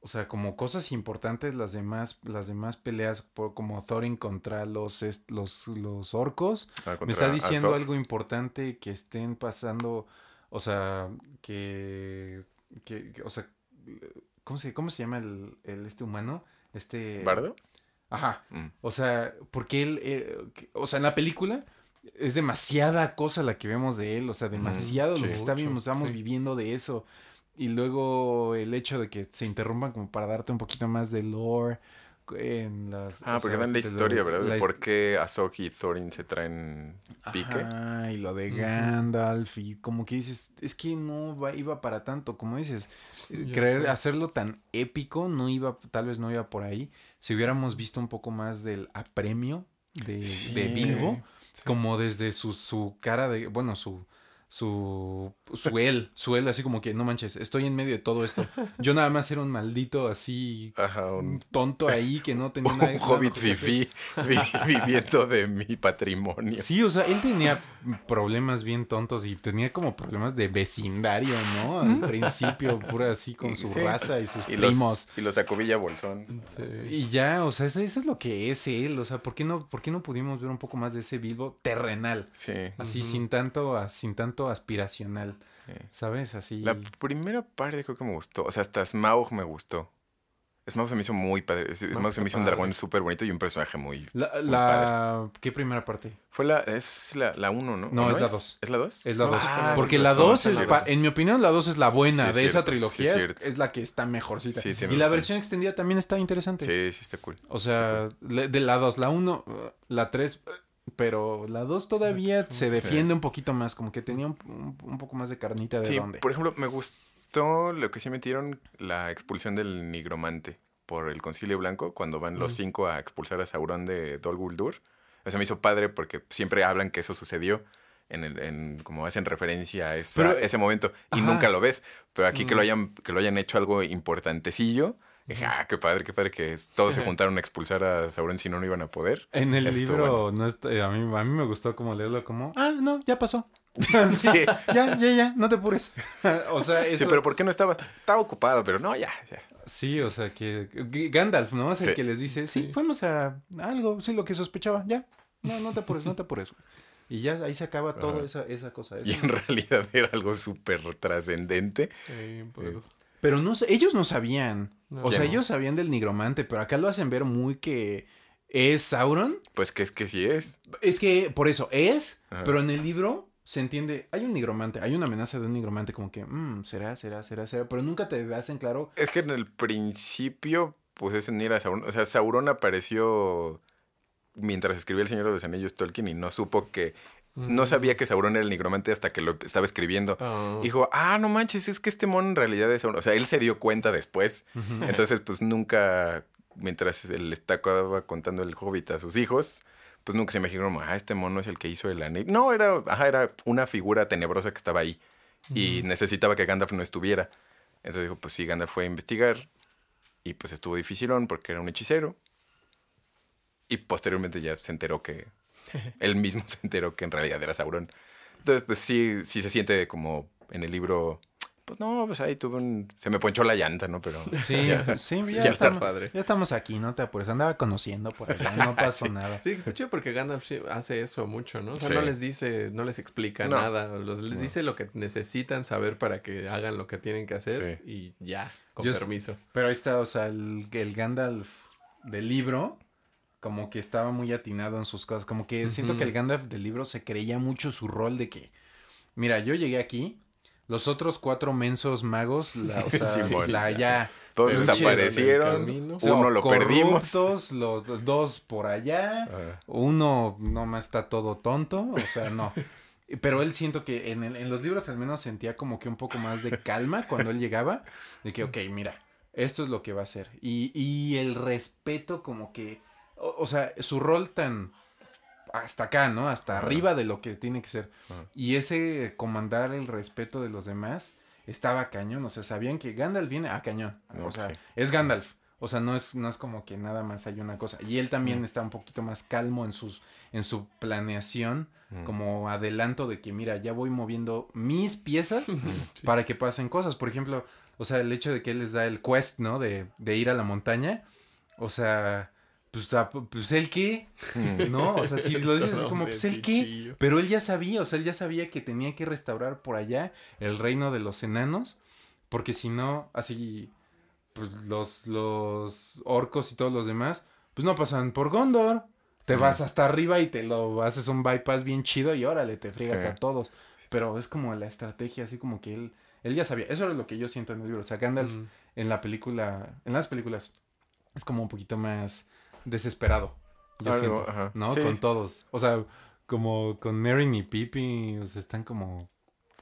o sea, como cosas importantes las demás, las demás peleas, por, como Thorin contra los, los, los orcos. Ah, Me está diciendo algo importante que estén pasando, o sea, que, que, o sea, ¿cómo se, cómo se llama el, el este humano? Este... ¿Bardo? Ajá. Mm. O sea, porque él, eh, o sea, en la película es demasiada cosa la que vemos de él, o sea, demasiado sí, lo que está, mucho, estamos sí. viviendo de eso. Y luego el hecho de que se interrumpan como para darte un poquito más de lore en las... Ah, porque sea, dan la de lo- historia, ¿verdad? la De por qué Azog y Thorin se traen pique. Ajá, y lo de. Gandalf y como que dices, es que no va, iba para tanto, como dices, eh, creer hacerlo tan épico no iba, tal vez no iba por ahí. Si hubiéramos visto un poco más del apremio de, de Sí. Bilbo, como desde su, su cara de, bueno, su, su, su él, [laughs] su él, así como que, no manches, estoy en medio de todo esto. Yo nada más era un maldito así, Ajá, un, tonto ahí que no tenía [laughs] un nada. hobbit que hacer. fifí vi- [laughs] viviendo de mi patrimonio. Sí, o sea, él tenía problemas bien tontos y tenía como problemas de vecindario, ¿no? Al principio, pura así con su Sí. raza y sus Y primos. los, y los Sacovilla Bolsón. Sí. Y ya, o sea, eso, eso es lo que es él. O sea, ¿por qué no, por qué no pudimos ver un poco más de ese Bilbo terrenal? Sí. Así, sin tanto, sin tanto aspiracional. Sí. ¿Sabes? Así. La primera parte creo que me gustó. O sea, hasta Smaug me gustó. Smaug se me hizo muy padre. Smaug se me hizo un padre. dragón súper bonito y un personaje muy... La, muy la- ¿Qué primera parte? Fue la... Es la, la uno, ¿no? No, ¿O es la dos. ¿Es la dos? Es la No, 2. ah, Porque la razón, 2 sí, es, pa- en mi opinión, la 2 es la buena Sí, es de esa cierto, trilogía. sí, es es, es la que está mejorcita. Sí, y la versión extendida también está interesante. Sí, sí, está cool. O sea, le- de la 2, la 1, la 3, pero la 2 todavía se Sí. defiende un poquito más, como que tenía un, un- un poco más de carnita de Sí, dónde. por ejemplo, me gustó lo que sí metieron, la expulsión del nigromante por el Concilio Blanco, cuando van los Mm. cinco a expulsar a Sauron de Dol Guldur. O sea, me hizo padre porque siempre hablan que eso sucedió. En el, en, como hacen referencia a esa- Pero- ese momento y Ajá. nunca lo ves. Pero aquí que lo Mm. hayan, que lo hayan hecho algo importantecillo, dije, ah, qué padre, qué padre que todos se juntaron a expulsar a Sauron si no, no iban a poder. En el libro, no está- a, mí, a mí me gustó como leerlo como, ah, no, ya pasó. [laughs] [laughs] Sí. Ya, ya, ya, no te apures. [laughs] o sea, eso... Sí, pero ¿por qué no estabas? Estaba ocupado, pero no, ya, ya. Sí, o sea, que Gandalf, ¿no? Es el que les dice, sí, fuimos a algo, sí, lo que sospechaba, ya. No, no te apures, no te apures. Y ya ahí se acaba toda esa, esa cosa. Y en realidad era algo súper trascendente. Sí, poderoso. Pero no, sé, ellos no sabían. No. o sea, ellos sabían del nigromante, pero acá lo hacen ver muy que es Sauron. Pues que es que sí es. Es que, por eso, es, Ajá. pero en el libro se entiende, hay un nigromante, hay una amenaza de un nigromante como que, mm, será, será, será, será, pero nunca te hacen claro. Es que en el principio, pues es en ir a Sauron. O sea, Sauron apareció mientras escribía El Señor de los Anillos Tolkien y no supo que. No sabía que Sauron era el nigromante hasta que lo estaba escribiendo. Ah. Dijo, ah, no manches, es que este mono en realidad es Sauron. O sea, él se dio cuenta después. Entonces, pues nunca, mientras él estaba contando el hobbit a sus hijos, pues nunca se imaginó, ah, este mono es el que hizo el anillo. No, era, ajá, era una figura tenebrosa que estaba ahí y necesitaba que Gandalf no estuviera. Entonces dijo, pues sí, Gandalf fue a investigar y pues estuvo dificilón porque era un hechicero. Y posteriormente ya se enteró que, [laughs] él mismo se enteró que en realidad era Sauron. Entonces, pues sí, sí se siente como en el libro, pues no, pues ahí tuve un, se me ponchó la llanta, ¿no? Pero Sí, [laughs] sí, ya, ya está estamos, padre. ya estamos aquí, no te apures. Andaba conociendo por allá, no [laughs] pasó nada. Sí, está chido porque Gandalf sí hace eso mucho, ¿no? O sea, Sí. no les dice, no les explica No. nada. los- les dice lo que necesitan saber para que hagan lo que tienen que hacer y ya, con Yo permiso. Pero ahí está, o sea, el, el Gandalf del libro, como que estaba muy atinado en sus cosas. Como que siento que el Gandalf del libro se creía mucho su rol de que, mira, yo llegué aquí, los otros cuatro mensos magos, la, o [laughs] sea, la ya. todos desaparecieron, uno lo perdimos. los dos por allá. Ah, Uno nomás está todo tonto, o sea, no. [laughs] Pero él siento que en, el- en los libros al menos sentía como que un poco más de calma cuando él llegaba. De que, ok, mira, esto es lo que va a hacer. Y, y el respeto como que, o, o sea, su rol tan hasta acá, ¿no? Hasta arriba de lo que tiene que ser. Y ese comandar el respeto de los demás estaba cañón. O sea, sabían que Gandalf viene a cañón. No, o sea, sí. es Gandalf. O sea, no es, no es como que nada más hay una cosa. Y él también Mm. está un poquito más calmo en sus, en su planeación, Mm. como adelanto de que, mira, ya voy moviendo mis piezas [laughs] Sí. para que pasen cosas. Por ejemplo, o sea, el hecho de que él les da el quest, ¿no? De, de ir a la montaña. O sea, pues, pues el qué, mm. [laughs] ¿no? O sea, si lo dices es como, pues el qué. Pero él ya sabía, o sea, él ya sabía que tenía que restaurar por allá el reino de los enanos, porque si no, así, pues los, los orcos y todos los demás, pues no pasan por Gondor. Te Ujú. vas hasta arriba y te lo haces un bypass bien chido y órale, te friegas Sí. a todos. Pero es como la estrategia, así como que él, él ya sabía. Eso es lo que yo siento en el libro. O sea, Gandalf Mm. en la película, en las películas, es como un poquito más desesperado. Yo Algo, siento, ajá. ¿no? Sí. Con todos. O sea, como con Meryn y Pippin, o sea, están como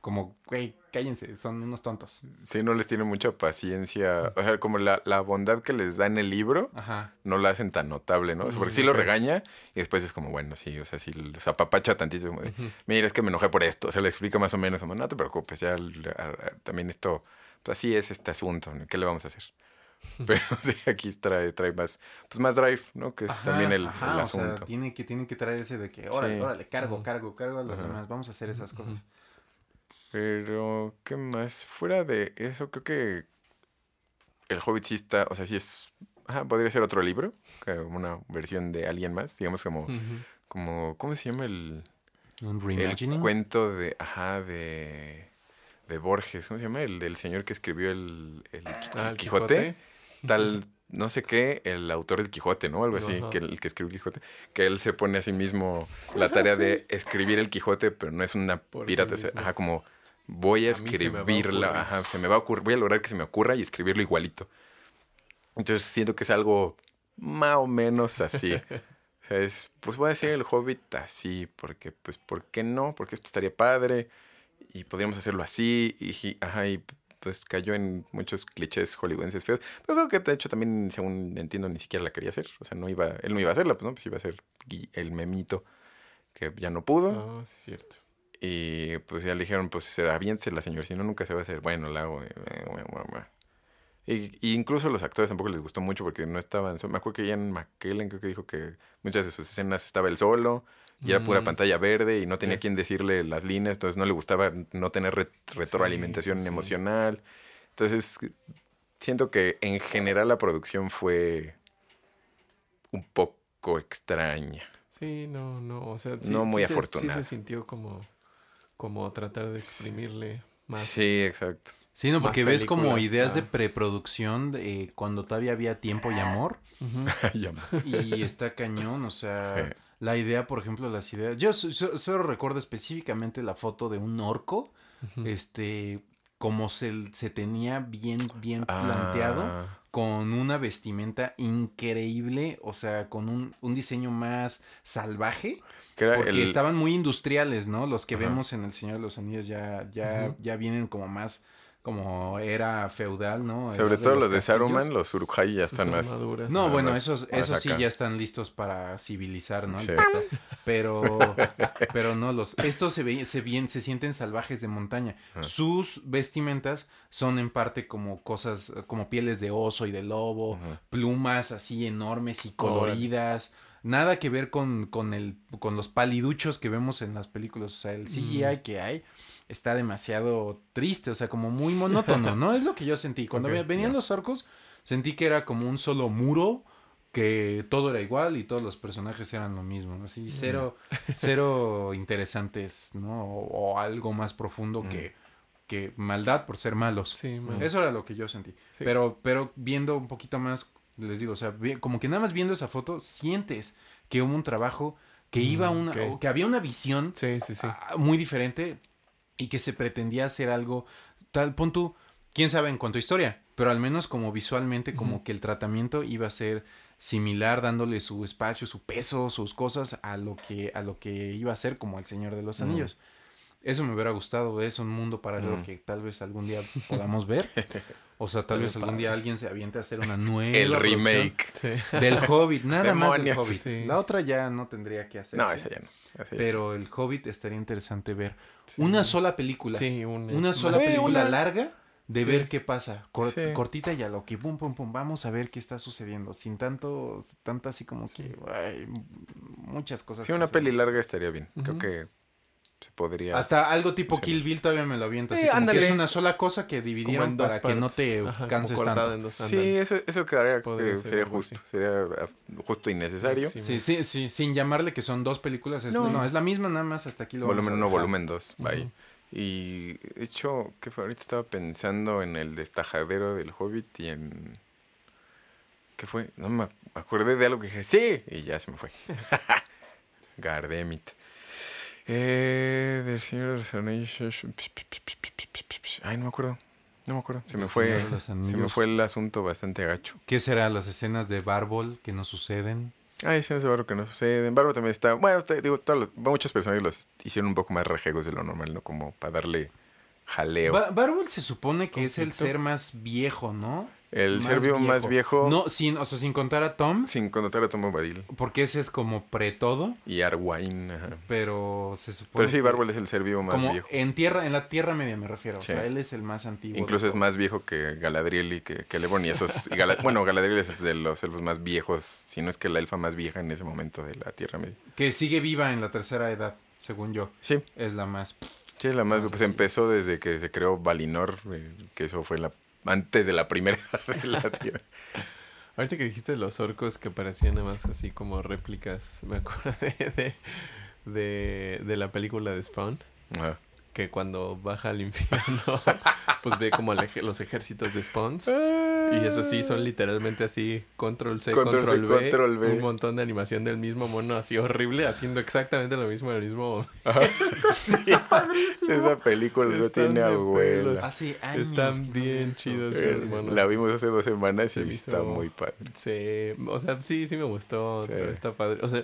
como, güey, cállense, son unos tontos. Sí, no les tiene mucha paciencia. O sea, como la, la bondad que les da en el libro, Ajá. no la hacen tan notable, ¿no? O sea, porque sí lo regaña y después es como, bueno, sí, o sea, sí los apapacha tantito. Como de, Mira, es que me enojé por esto. O sea, le explica más o menos, como, no te preocupes, ya l- a- a- también esto, pues así es este asunto. ¿qué le vamos a hacer? [laughs] Pero sí, aquí trae, trae más, pues más drive, ¿no? Que es Ajá, también el, ajá, el o sea, asunto. tiene que, tiene que traer ese de que, órale, Sí. órale, cargo, cargo, cargo a los demás, vamos a hacer esas cosas. Pero, ¿qué más? Fuera de eso, creo que el Hobbit sí está, o sea, sí es, ajá, podría ser otro libro, como una versión de alguien más, digamos como, como, ¿cómo se llama el, Un el reimagining. cuento de, ajá, de, de Borges, ¿cómo se llama? El del señor que escribió el, el Ah, el Quijote, tal, no sé qué, el autor del Quijote, ¿no? Algo así, Ajá. que el que escribió el Quijote, que él se pone a sí mismo la tarea de escribir el Quijote, pero no es una Por sí pirata, o sea, mismo. ajá, como voy a A mí se me va a escribirla, ocurrir. ajá, se me va a ocurrir, voy a lograr que se me ocurra y escribirlo igualito. Entonces siento que es algo más o menos así. [laughs] O sea, es, pues voy a hacer el Hobbit así, porque, pues, ¿por qué no? Porque esto estaría padre y podríamos hacerlo así y, ajá, y pues cayó en muchos clichés hollywoodenses feos. Pero creo que de hecho también, según entiendo, ni siquiera la quería hacer. O sea, no iba, él no iba a hacerla, pues no, pues iba a ser el memito que ya no pudo. Ah, sí, es cierto. Y pues ya le dijeron, pues será bien la señor, si no nunca se va a hacer. Bueno, la hago. eh. Y, y incluso a los actores tampoco les gustó mucho porque no estaban. Me acuerdo que Ian McKellen creo que dijo que muchas de sus escenas estaba él solo y era pura Mm. pantalla verde y no tenía Sí. quien decirle las líneas, entonces no le gustaba no tener re- retroalimentación sí. emocional. Entonces siento que en general la producción fue un poco extraña. Sí, no, no, o sea, sí, No muy sí se- afortunada. sí se sintió como, como tratar de exprimirle más. Sí, exacto. Sí, no, porque ves como ideas de preproducción de, eh, cuando todavía había tiempo y amor. [laughs] Y está cañón, o sea, Sí. La idea, por ejemplo, las ideas. Yo so- so- solo recuerdo específicamente la foto de un orco, este, como se, se tenía bien, bien planteado, Ah, con una vestimenta increíble, o sea, con un, un diseño más salvaje. Porque el- estaban muy industriales, ¿no? Los que vemos en El Señor de los Anillos ya, ya, ya vienen como más, como era feudal, ¿no? Sobre Era todo los de castillos. Saruman, los Uruk-hai ya están más... No, bueno, más- esos, más esos sí ya están listos para civilizar, ¿no? Sí. Pero, [laughs] pero no, los, estos se, ve- se, bien, se sienten salvajes de montaña. Ajá. Sus vestimentas son en parte como cosas, como pieles de oso y de lobo, plumas así enormes y Color. coloridas. Nada que ver con, con, el, con los paliduchos que vemos en las películas. O sea, el CGI que hay está demasiado triste, o sea, como muy monótono, ¿no? Es lo que yo sentí. [laughs] Cuando venían los orcos, sentí que era como un solo muro, que todo era igual y todos los personajes eran lo mismo. Así, cero, [laughs] cero interesantes, ¿no? O, o algo más profundo que, que maldad por ser malos. Sí. Eso era lo que yo sentí. Sí. Pero, pero viendo un poquito más, les digo, o sea, como que nada más viendo esa foto, sientes que hubo un trabajo, que iba Mm, una, ok. o que había una visión Sí, sí, sí. muy diferente y que se pretendía hacer algo tal punto, quién sabe en cuanto a historia, pero al menos como visualmente, como que el tratamiento iba a ser similar, dándole su espacio, su peso, sus cosas a lo que, a lo que iba a ser como el Señor de los. Anillos. Eso me hubiera gustado, es un mundo paralelo Ujú. que tal vez algún día podamos ver. [laughs] O sea, tal vez algún día alguien se aviente a hacer una [laughs] nueva El remake. Sí. [laughs] del Hobbit, nada más del. Hobbit. Sí. La otra ya no tendría que hacerse. No, esa ya no. esa ya Pero el Hobbit estaría interesante ver. Sí. Una sola película. Sí, un- Una sola película una- larga de Sí. ver qué pasa. Cor- Sí. Cortita y a lo que pum, pum, pum. Vamos a ver qué está sucediendo. Sin tanto, tanta así como que ay, muchas cosas. Sí, que una peli larga estaría bien. Creo que se podría... Hasta algo tipo Sí. Kill Bill todavía me lo aviento. Así Sí, como que ándale. es una sola cosa que dividieron para que no te. Ajá, canses tanto. en dos, Sí, eso, eso quedaría, eh, sería justo. así. Sería ah, justo y necesario. Sí, Sí, sí, sí, sin llamarle que son dos películas. Es, No. no. es la misma, nada más hasta aquí lo volumen a 1, dejar. volumen 2. Bye. Ujú. Y de hecho, ¿qué fue? Ahorita estaba pensando en el destajadero del Hobbit y en... ¿Qué fue? No me acordé de algo que dije, sí, y ya se me fue. [laughs] Gardemit. Eh, del Señor de los Anillos. Ay, no me acuerdo. No me acuerdo. Se me fue. Se me fue el asunto bastante gacho. ¿Qué será? Las escenas de Bárbol que no suceden. Ay, escenas de barro que no suceden. Barro también está. Bueno, te digo, todos los- muchos personajes los hicieron un poco más rejegos de lo normal, ¿no? Como para darle jaleo. Ba- Barbol se supone que es el ser más viejo, ¿no? el más ser vivo más viejo, No, sin, o sea, sin contar a Tom, sin connotar a Tom Bombadil. porque ese es como pre-todo, Y Arwain, ajá. pero se supone Pero sí, Bárbol es el ser vivo más como viejo. en tierra, en la Tierra Media me refiero, Sí. o sea, él es el más antiguo. Incluso es todos. más viejo que Galadriel y que, que Lebron. Y esos. y Gala- bueno, Galadriel es de los elfos más viejos, si no es que la elfa más vieja en ese momento de la Tierra Media. Que sigue viva en la tercera edad, según yo, Sí, es la más... sí, la más. Ah, sí, pues sí. empezó desde que se creó Valinor, eh, que eso fue la antes de la primera [laughs] de la Tierra. Ahorita que dijiste los orcos que parecían nada más así como réplicas, me acuerdo de, [laughs] de, de, de la película de Spawn, Ajá. que cuando baja al infierno, [laughs] pues ve como el los ejércitos de Spawns. Y eso sí, son literalmente así, control C, Control control, C, V, control V. un montón de animación del mismo mono así horrible, haciendo exactamente lo mismo en el mismo... [laughs] [laughs] Esa película no tiene abuela. Hace años que Están bien chidos Eh, la vimos hace dos semanas Se y está muy padre. Sí, o sea, sí, sí me gustó, Sí. pero está padre. O sea,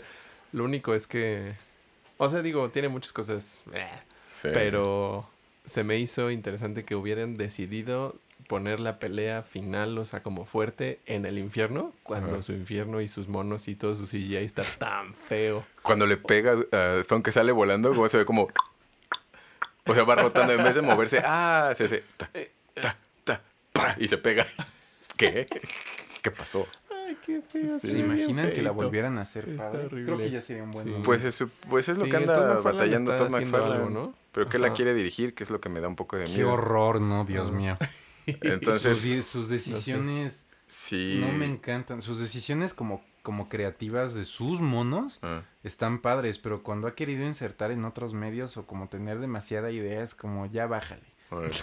lo único es que... O sea, digo, tiene muchas cosas... eh, Sí. Pero se me hizo interesante que hubieran decidido poner la pelea final, o sea, como fuerte en el infierno, cuando Ajá. su infierno y sus monos y todo su CGI está [laughs] tan feo. Cuando le pega, uh, aunque sale volando, como se ve como. O sea, va rotando en vez de moverse. Ah, se hace. Ta, ta, ta, pa, y se pega. [laughs] ¿Qué? ¿Qué pasó? Ay, qué feo. ¿Se imaginan que la volvieran a hacer padre? Creo que ya sería un buen Sí. Pues es, pues es lo Sí, que anda batallando haciendo McFarlane. ¿no? Pero que la Ajá. quiere dirigir, que es lo que me da un poco de Qué miedo. horror, no, Dios mío. [laughs] Entonces, [laughs] sus, sus decisiones sí. no me encantan. Sus decisiones como, como creativas de sus monos Ah, están padres, pero cuando ha querido insertar en otros medios o como tener demasiada idea es como ya bájale.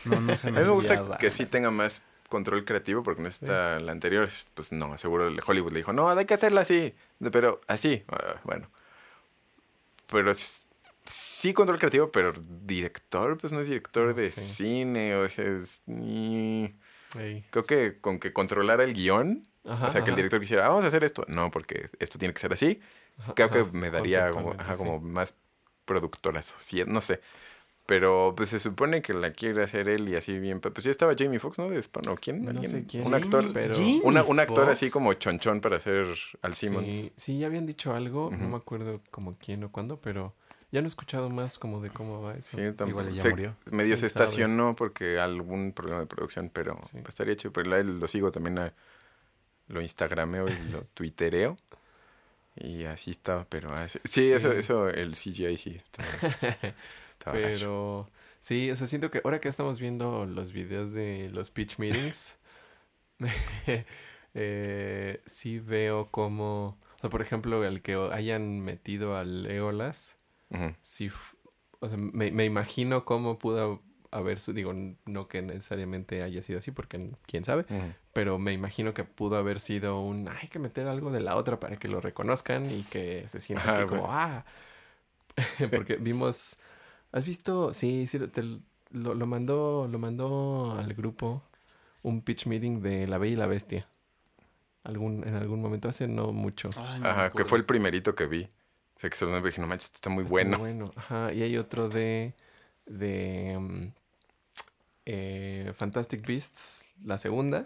No, no se [laughs] A me mí me gusta que sí tenga más control creativo, porque en esta, la anterior, pues no, seguro el Hollywood le dijo, no, hay que hacerla así, pero así, ah, bueno. Pero sí control creativo, pero director, pues no es director No de sé. cine, o sea, es... ni-. Creo que con que controlara el guion, Ajá, o sea, que el director quisiera, "Ah, vamos a hacer esto, no, porque esto tiene que ser así, ajá, creo que me daría como, sí. como más productora social, no sé. Pero pues se supone que la quiere hacer él y así bien. Pues ya estaba Jamie Foxx, ¿no? De Spawn, ¿o quién? No ¿Alguien? sé quién. Un actor. Jamie- pero- Una- un actor así Foxx. como chonchón para hacer Al Simmons. Sí, sí, ya habían dicho algo, no Ujú. me acuerdo como quién o cuándo, pero ya no he escuchado más como de cómo va eso. Sí, tampoco. Igual ya se- murió. Medio se estacionó porque algún problema de producción, pero Sí. pues, estaría chido. Pero lo sigo también, a- lo instagrameo y lo [laughs] twittereo. Y así estaba, pero... sí. Eso, eso, el CGI sí estaba, estaba gacho. Pero sí, o sea, siento que ahora que estamos viendo los videos de los pitch meetings, [laughs] eh, sí veo como, o sea, por ejemplo, el que hayan metido al Sí, o sea, me, me imagino cómo pudo haber su, digo, no que necesariamente haya sido así, porque quién sabe, pero me imagino que pudo haber sido un, hay que meter algo de la otra para que lo reconozcan y que se sienta así como, ah, [laughs] porque vimos, ¿has visto? Sí, sí, te- lo, lo mandó, lo mandó al grupo un pitch meeting de La Bella y la Bestia. Algún, en algún momento, hace no mucho. Ay, no me Ajá, que fue el primerito que vi. O sea, que solo me dije, no manches, está muy Está bueno. bueno. Ajá, y hay otro de, de mm, eh, Fantastic Beasts, la segunda.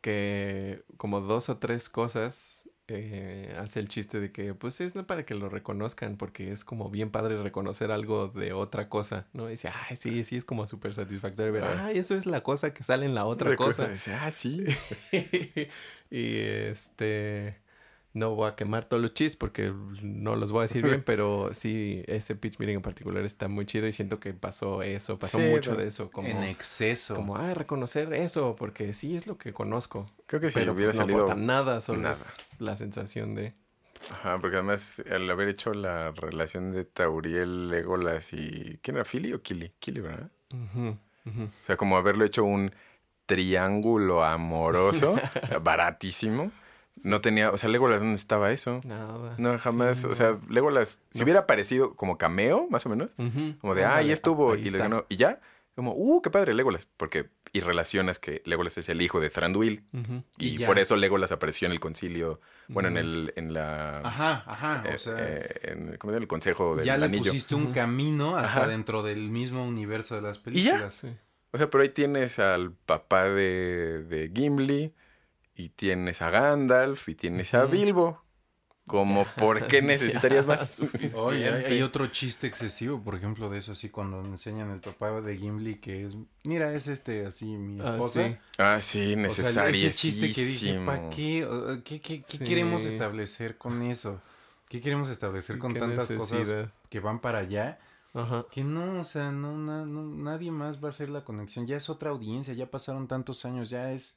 Que como dos o tres cosas eh, hace el chiste de que pues es no para que lo reconozcan porque es como bien padre reconocer algo de otra cosa, ¿no? Y dice, ay, sí, sí, es como súper satisfactorio ver, Ah. ay, eso es la cosa que sale en la otra cosa. dice, ah, sí. [laughs] y este, no voy a quemar todos los chistes porque no los voy a decir bien, [laughs] pero sí, ese pitch meeting en particular está muy chido y siento que pasó eso, pasó Sí, mucho no. de eso, como... En exceso. Como, ah, reconocer eso, porque sí es lo que conozco. Creo que si pero hubiera pues, no salido. aporta nada, solo nada. es la sensación de... Ajá, porque además al haber hecho la relación de Tauriel, Legolas y. ¿Quién era? ¿Philly o Kili? Kili, ¿verdad? O sea, como haberlo hecho un triángulo amoroso, [laughs] baratísimo. No tenía. O sea, Legolas, ¿dónde estaba eso? Nada. No, jamás. Sí, o no. sea, Legolas, si No. hubiera aparecido como cameo, más o menos, como de, ah, ahí estuvo, ahí y le ganó, y ya. Como, uh, qué padre Legolas. Porque, y relacionas que Legolas es el hijo de Thranduil. Y, Y ya. por eso Legolas apareció en el concilio, bueno, en el, en la... Ajá, ajá. eh, O sea, eh, en, ¿cómo se llama? el consejo del ya le anillo. pusiste un camino hasta Ajá. dentro del mismo universo de las ¿Y ya? películas. Sí. O sea, pero ahí tienes al papá de, de Gimli, y tienes a Gandalf, y tienes a. Bilbo. Como, ¿por qué [laughs] necesitarías más? [laughs] suficiente. Oye, hay, hay otro chiste excesivo, por ejemplo, de eso así, cuando me enseñan el papá de Gimli, que es, mira, es este, así, mi Ah, esposa. sí. Ah, sí, O sea, necesario. ese chiste que dije, ¿para qué? ¿Qué, qué, qué Sí. queremos establecer con eso? ¿Qué queremos establecer con tantas cosas que van para allá? Ajá. Que no, o sea, no, na- no, nadie más va a hacer la conexión. Ya es otra audiencia, ya pasaron tantos años, ya es.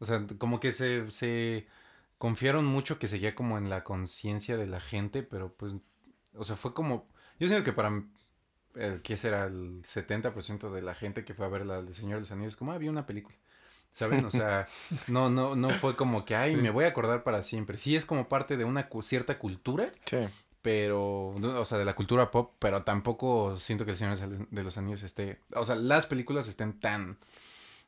O sea, como que se, se confiaron mucho que seguía como en la conciencia de la gente, pero pues, o sea, fue como. Yo siento que para. Eh, ¿Qué será? El 70% de la gente que fue a ver la del Señor de los Anillos, como, ah, vi una película. ¿Saben? O sea, [laughs] no, no, no fue como que, ay, Sí. me voy a acordar para siempre. Sí es como parte de una cu- cierta cultura, Sí. pero, o sea, de la cultura pop, pero tampoco siento que el Señor de los Anillos esté, o sea, las películas estén tan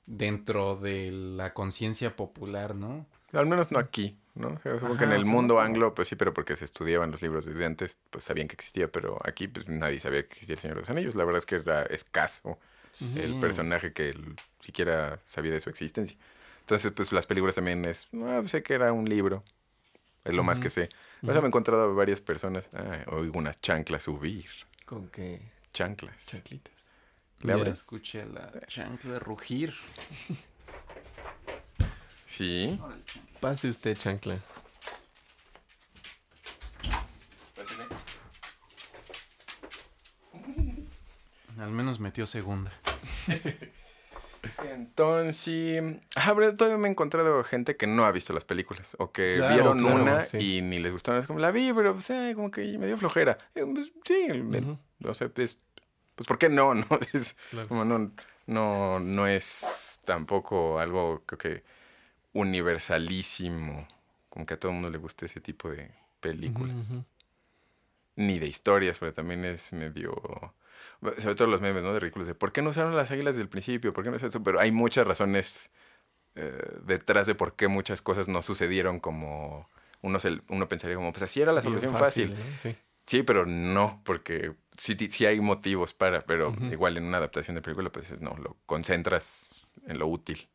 dentro de la conciencia popular, ¿no? Al menos no aquí, ¿no? Supongo que en el mundo anglo, pues sí, pero porque se estudiaban los libros desde antes, pues sabían que existía, pero aquí pues nadie sabía que existía el Señor de los Anillos. La verdad es que era escaso el personaje que siquiera sabía de su existencia. Entonces, pues las películas también es, ah, sé que era un libro, es lo más que sé. O sea, me he encontrado a varias personas, ah, oigo unas chanclas subir, Con qué chanclas. chanclitas. ¿Le Ya abres? escuché la chancla rugir. Sí. Pase usted, chancla. Al menos metió segunda. Entonces, ah, todavía me he encontrado gente que no ha visto las películas o que Claro, vieron claro, una sí. y ni les gustaron. Es como, la vi, pero pues, eh, como que me dio flojera. Eh, pues, sí, me- Ujú. o sea, es- pues ¿por qué no? no? [laughs] Es Claro. como no, no, no es tampoco algo creo que universalísimo, como que a todo el mundo le guste ese tipo de películas. Ni de historias, pero también es medio... Sobre todo los memes, ¿no? De ridículos. De ¿por qué no usaron las águilas del principio? ¿Por qué no es eso? Pero hay muchas razones eh, detrás de por qué muchas cosas no sucedieron como... Uno, se, uno pensaría como, pues así era la solución fácil. Sí. Sí, pero no, porque sí, sí hay motivos para, pero igual en una adaptación de película, pues no, lo concentras en lo útil.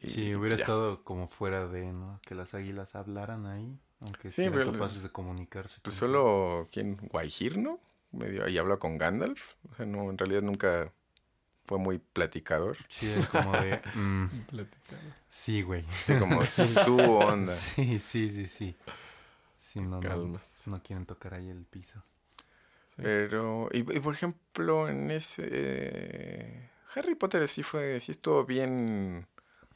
Y Sí, hubiera ya. estado como fuera de, ¿no? Que las águilas hablaran ahí, aunque Sí, pero- capaces de comunicarse. Pues con- solo, ¿quién? Guajir, ¿no? Medio ahí habla con Gandalf. O sea, no, en realidad nunca fue muy platicador. Sí, como de, [laughs] mm, sí, güey. Como [laughs] su onda. Sí, sí, sí, sí. Sí, no, Calmas. no quieren tocar ahí el piso. Sí. Pero, y, y por ejemplo, en ese... eh, Harry Potter sí fue, sí estuvo bien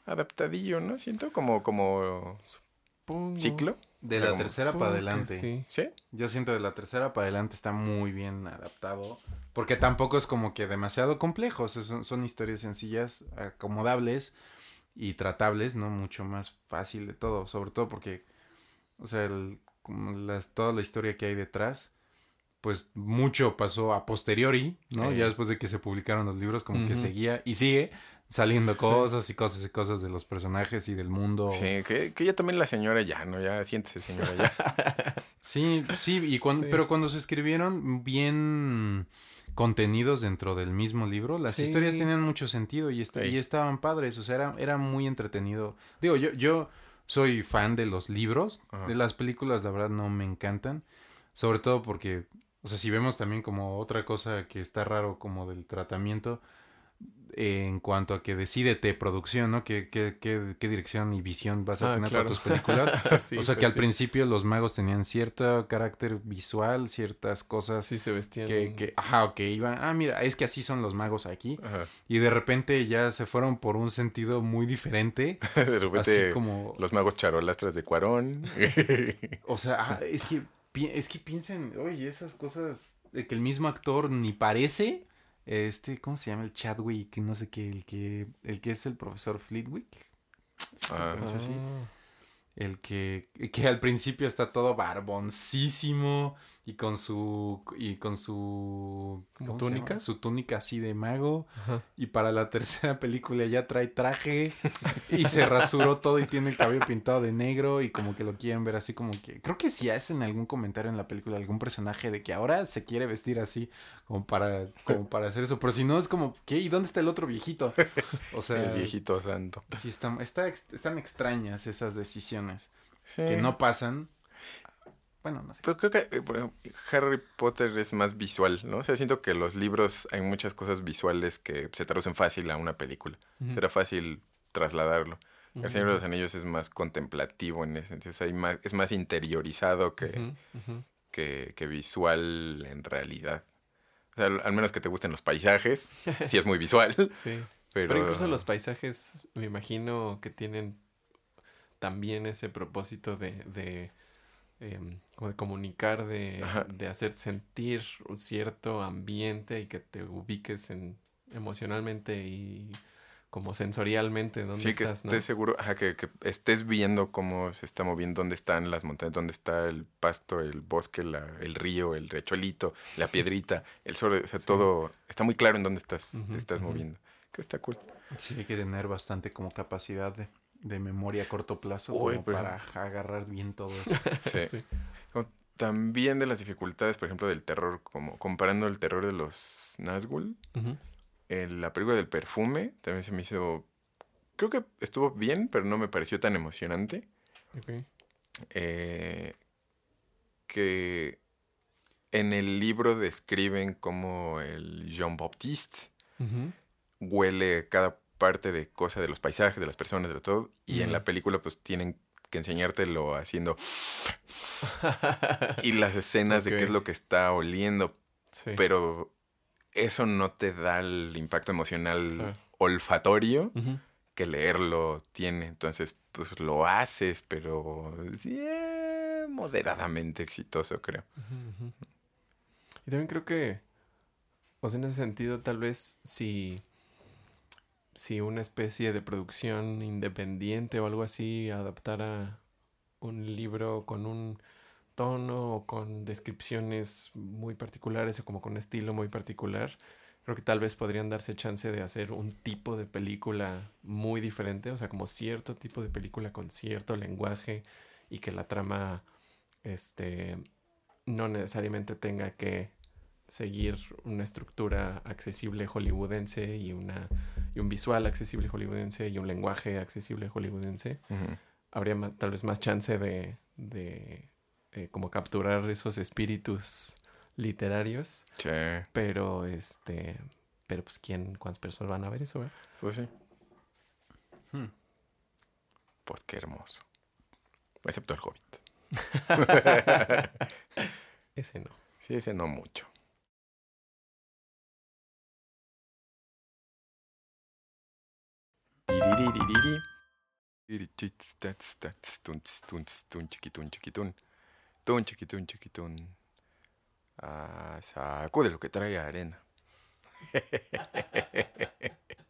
adaptadillo, ¿no? Siento como, como Supongo ciclo. De la como- tercera para adelante. Sí. ¿Sí? Yo siento de la tercera para adelante está muy bien adaptado. Porque tampoco es como que demasiado complejo. o sea, son, son historias sencillas, acomodables y tratables, ¿no? Mucho más fácil de todo. Sobre todo porque, o sea, el- como las, toda la historia que hay detrás, pues mucho pasó a posteriori, ¿no? Eh. Ya después de que se publicaron los libros, como que seguía y sigue saliendo cosas y cosas y cosas de los personajes y del mundo. Sí, que, que ya también la señora ya, ¿no? Ya siéntese, señora, ya. [laughs] Sí, sí, y cuan- Sí. pero cuando se escribieron bien contenidos dentro del mismo libro, las Sí. historias tenían mucho sentido y, est- y estaban padres, o sea, era, era muy entretenido. Digo, yo, yo soy fan de los libros, Ajá. de las películas, la verdad no me encantan, sobre todo porque, o sea, si vemos también como otra cosa que está raro como del tratamiento, en cuanto a que decídete producción, ¿no? ¿Qué, qué, qué, qué dirección y visión vas a Ah, tener claro. para tus películas? [laughs] Sí, o sea, que pues al sí. principio los magos tenían cierto carácter visual, ciertas cosas Sí se vestían. que, que, ajá, ok, iban, ah, mira, es que así son los magos aquí. Ajá. Y de repente ya se fueron por un sentido muy diferente. [laughs] De repente, así como, los magos charolastras de Cuarón. [laughs] o sea, ah, es que, es que piensen, oye, esas cosas de que el mismo actor ni parece, este, ¿cómo se llama? El Chadwick, no sé qué, el que, el que es el profesor Fleetwick. ¿Sí Ah. así? Ah, el que, que al principio está todo barboncísimo y con su y con su ¿Como ¿cómo se llama? túnica? su túnica así de mago Ajá. y para la [laughs] tercera película ya trae traje y se rasuró todo y tiene el cabello pintado de negro y como que lo quieren ver así como que creo que sí hacen algún comentario en la película algún personaje de que ahora se quiere vestir así como para como para hacer eso pero si no es como ¿qué? ¿y dónde está el otro viejito? o sea el viejito santo. sí está, está ex- están extrañas esas decisiones Sí. que no pasan bueno no sé Pero creo que eh, por ejemplo, Harry Potter es más visual, ¿no? O sea, siento que los libros hay muchas cosas visuales que se traducen fácil a una película. Ujú. Será fácil trasladarlo. El Señor de los Anillos es más contemplativo en ese sentido. O sea, hay más, es más interiorizado que, que, que visual en realidad. O sea, al, al menos que te gusten los paisajes, [laughs] sí es muy visual. Sí. Pero, Pero incluso los paisajes, me imagino que tienen también ese propósito de, de, em, como de comunicar, de, de hacer sentir un cierto ambiente y que te ubiques en, emocionalmente y como sensorialmente donde Sí, que estás, ¿no? estés seguro, ajá, que, que estés viendo cómo se está moviendo, dónde están las montañas, dónde está el pasto, el bosque, la- el río, el riachuelito, la [laughs] piedrita, el sol, o sea, Sí. todo está muy claro en dónde estás, te estás moviendo. Que está cool. sí hay que tener bastante como capacidad de, de memoria a corto plazo Uy, como pero- para agarrar bien todo eso [laughs] Sí. Sí. Como También de las dificultades, por ejemplo, del terror, como comparando el terror de los Nazgûl, Ujú. en la película del perfume también se me hizo, creo que estuvo bien, pero no me pareció tan emocionante. Ok. eh, que en el libro describen cómo el Jean Baptiste huele cada parte de cosa de los paisajes, de las personas, de todo, y en la película pues tienen que enseñártelo haciendo [laughs] y las escenas de qué es lo que está oliendo, Sí. pero eso no te da el impacto emocional Claro. olfatorio que leerlo tiene. Entonces, pues lo haces, pero eh, moderadamente exitoso, creo. Y también creo que, o sea, en ese sentido, tal vez si, si una especie de producción independiente o algo así adaptara un libro con un tono o con descripciones muy particulares o como con un estilo muy particular, creo que tal vez podrían darse chance de hacer un tipo de película muy diferente, o sea, como cierto tipo de película con cierto lenguaje y que la trama este no necesariamente tenga que seguir una estructura accesible hollywoodense y una y un visual accesible hollywoodense y un lenguaje accesible hollywoodense habría tal vez más chance de, de eh, como capturar esos espíritus literarios Sí, pero este pero pues quién cuántas personas van a ver eso verdad? pues sí. Hmm. Pues qué hermoso. Excepto el Hobbit. [laughs] ese no Sí, ese no mucho. Ah, saco de lo que trae arena. [laughs]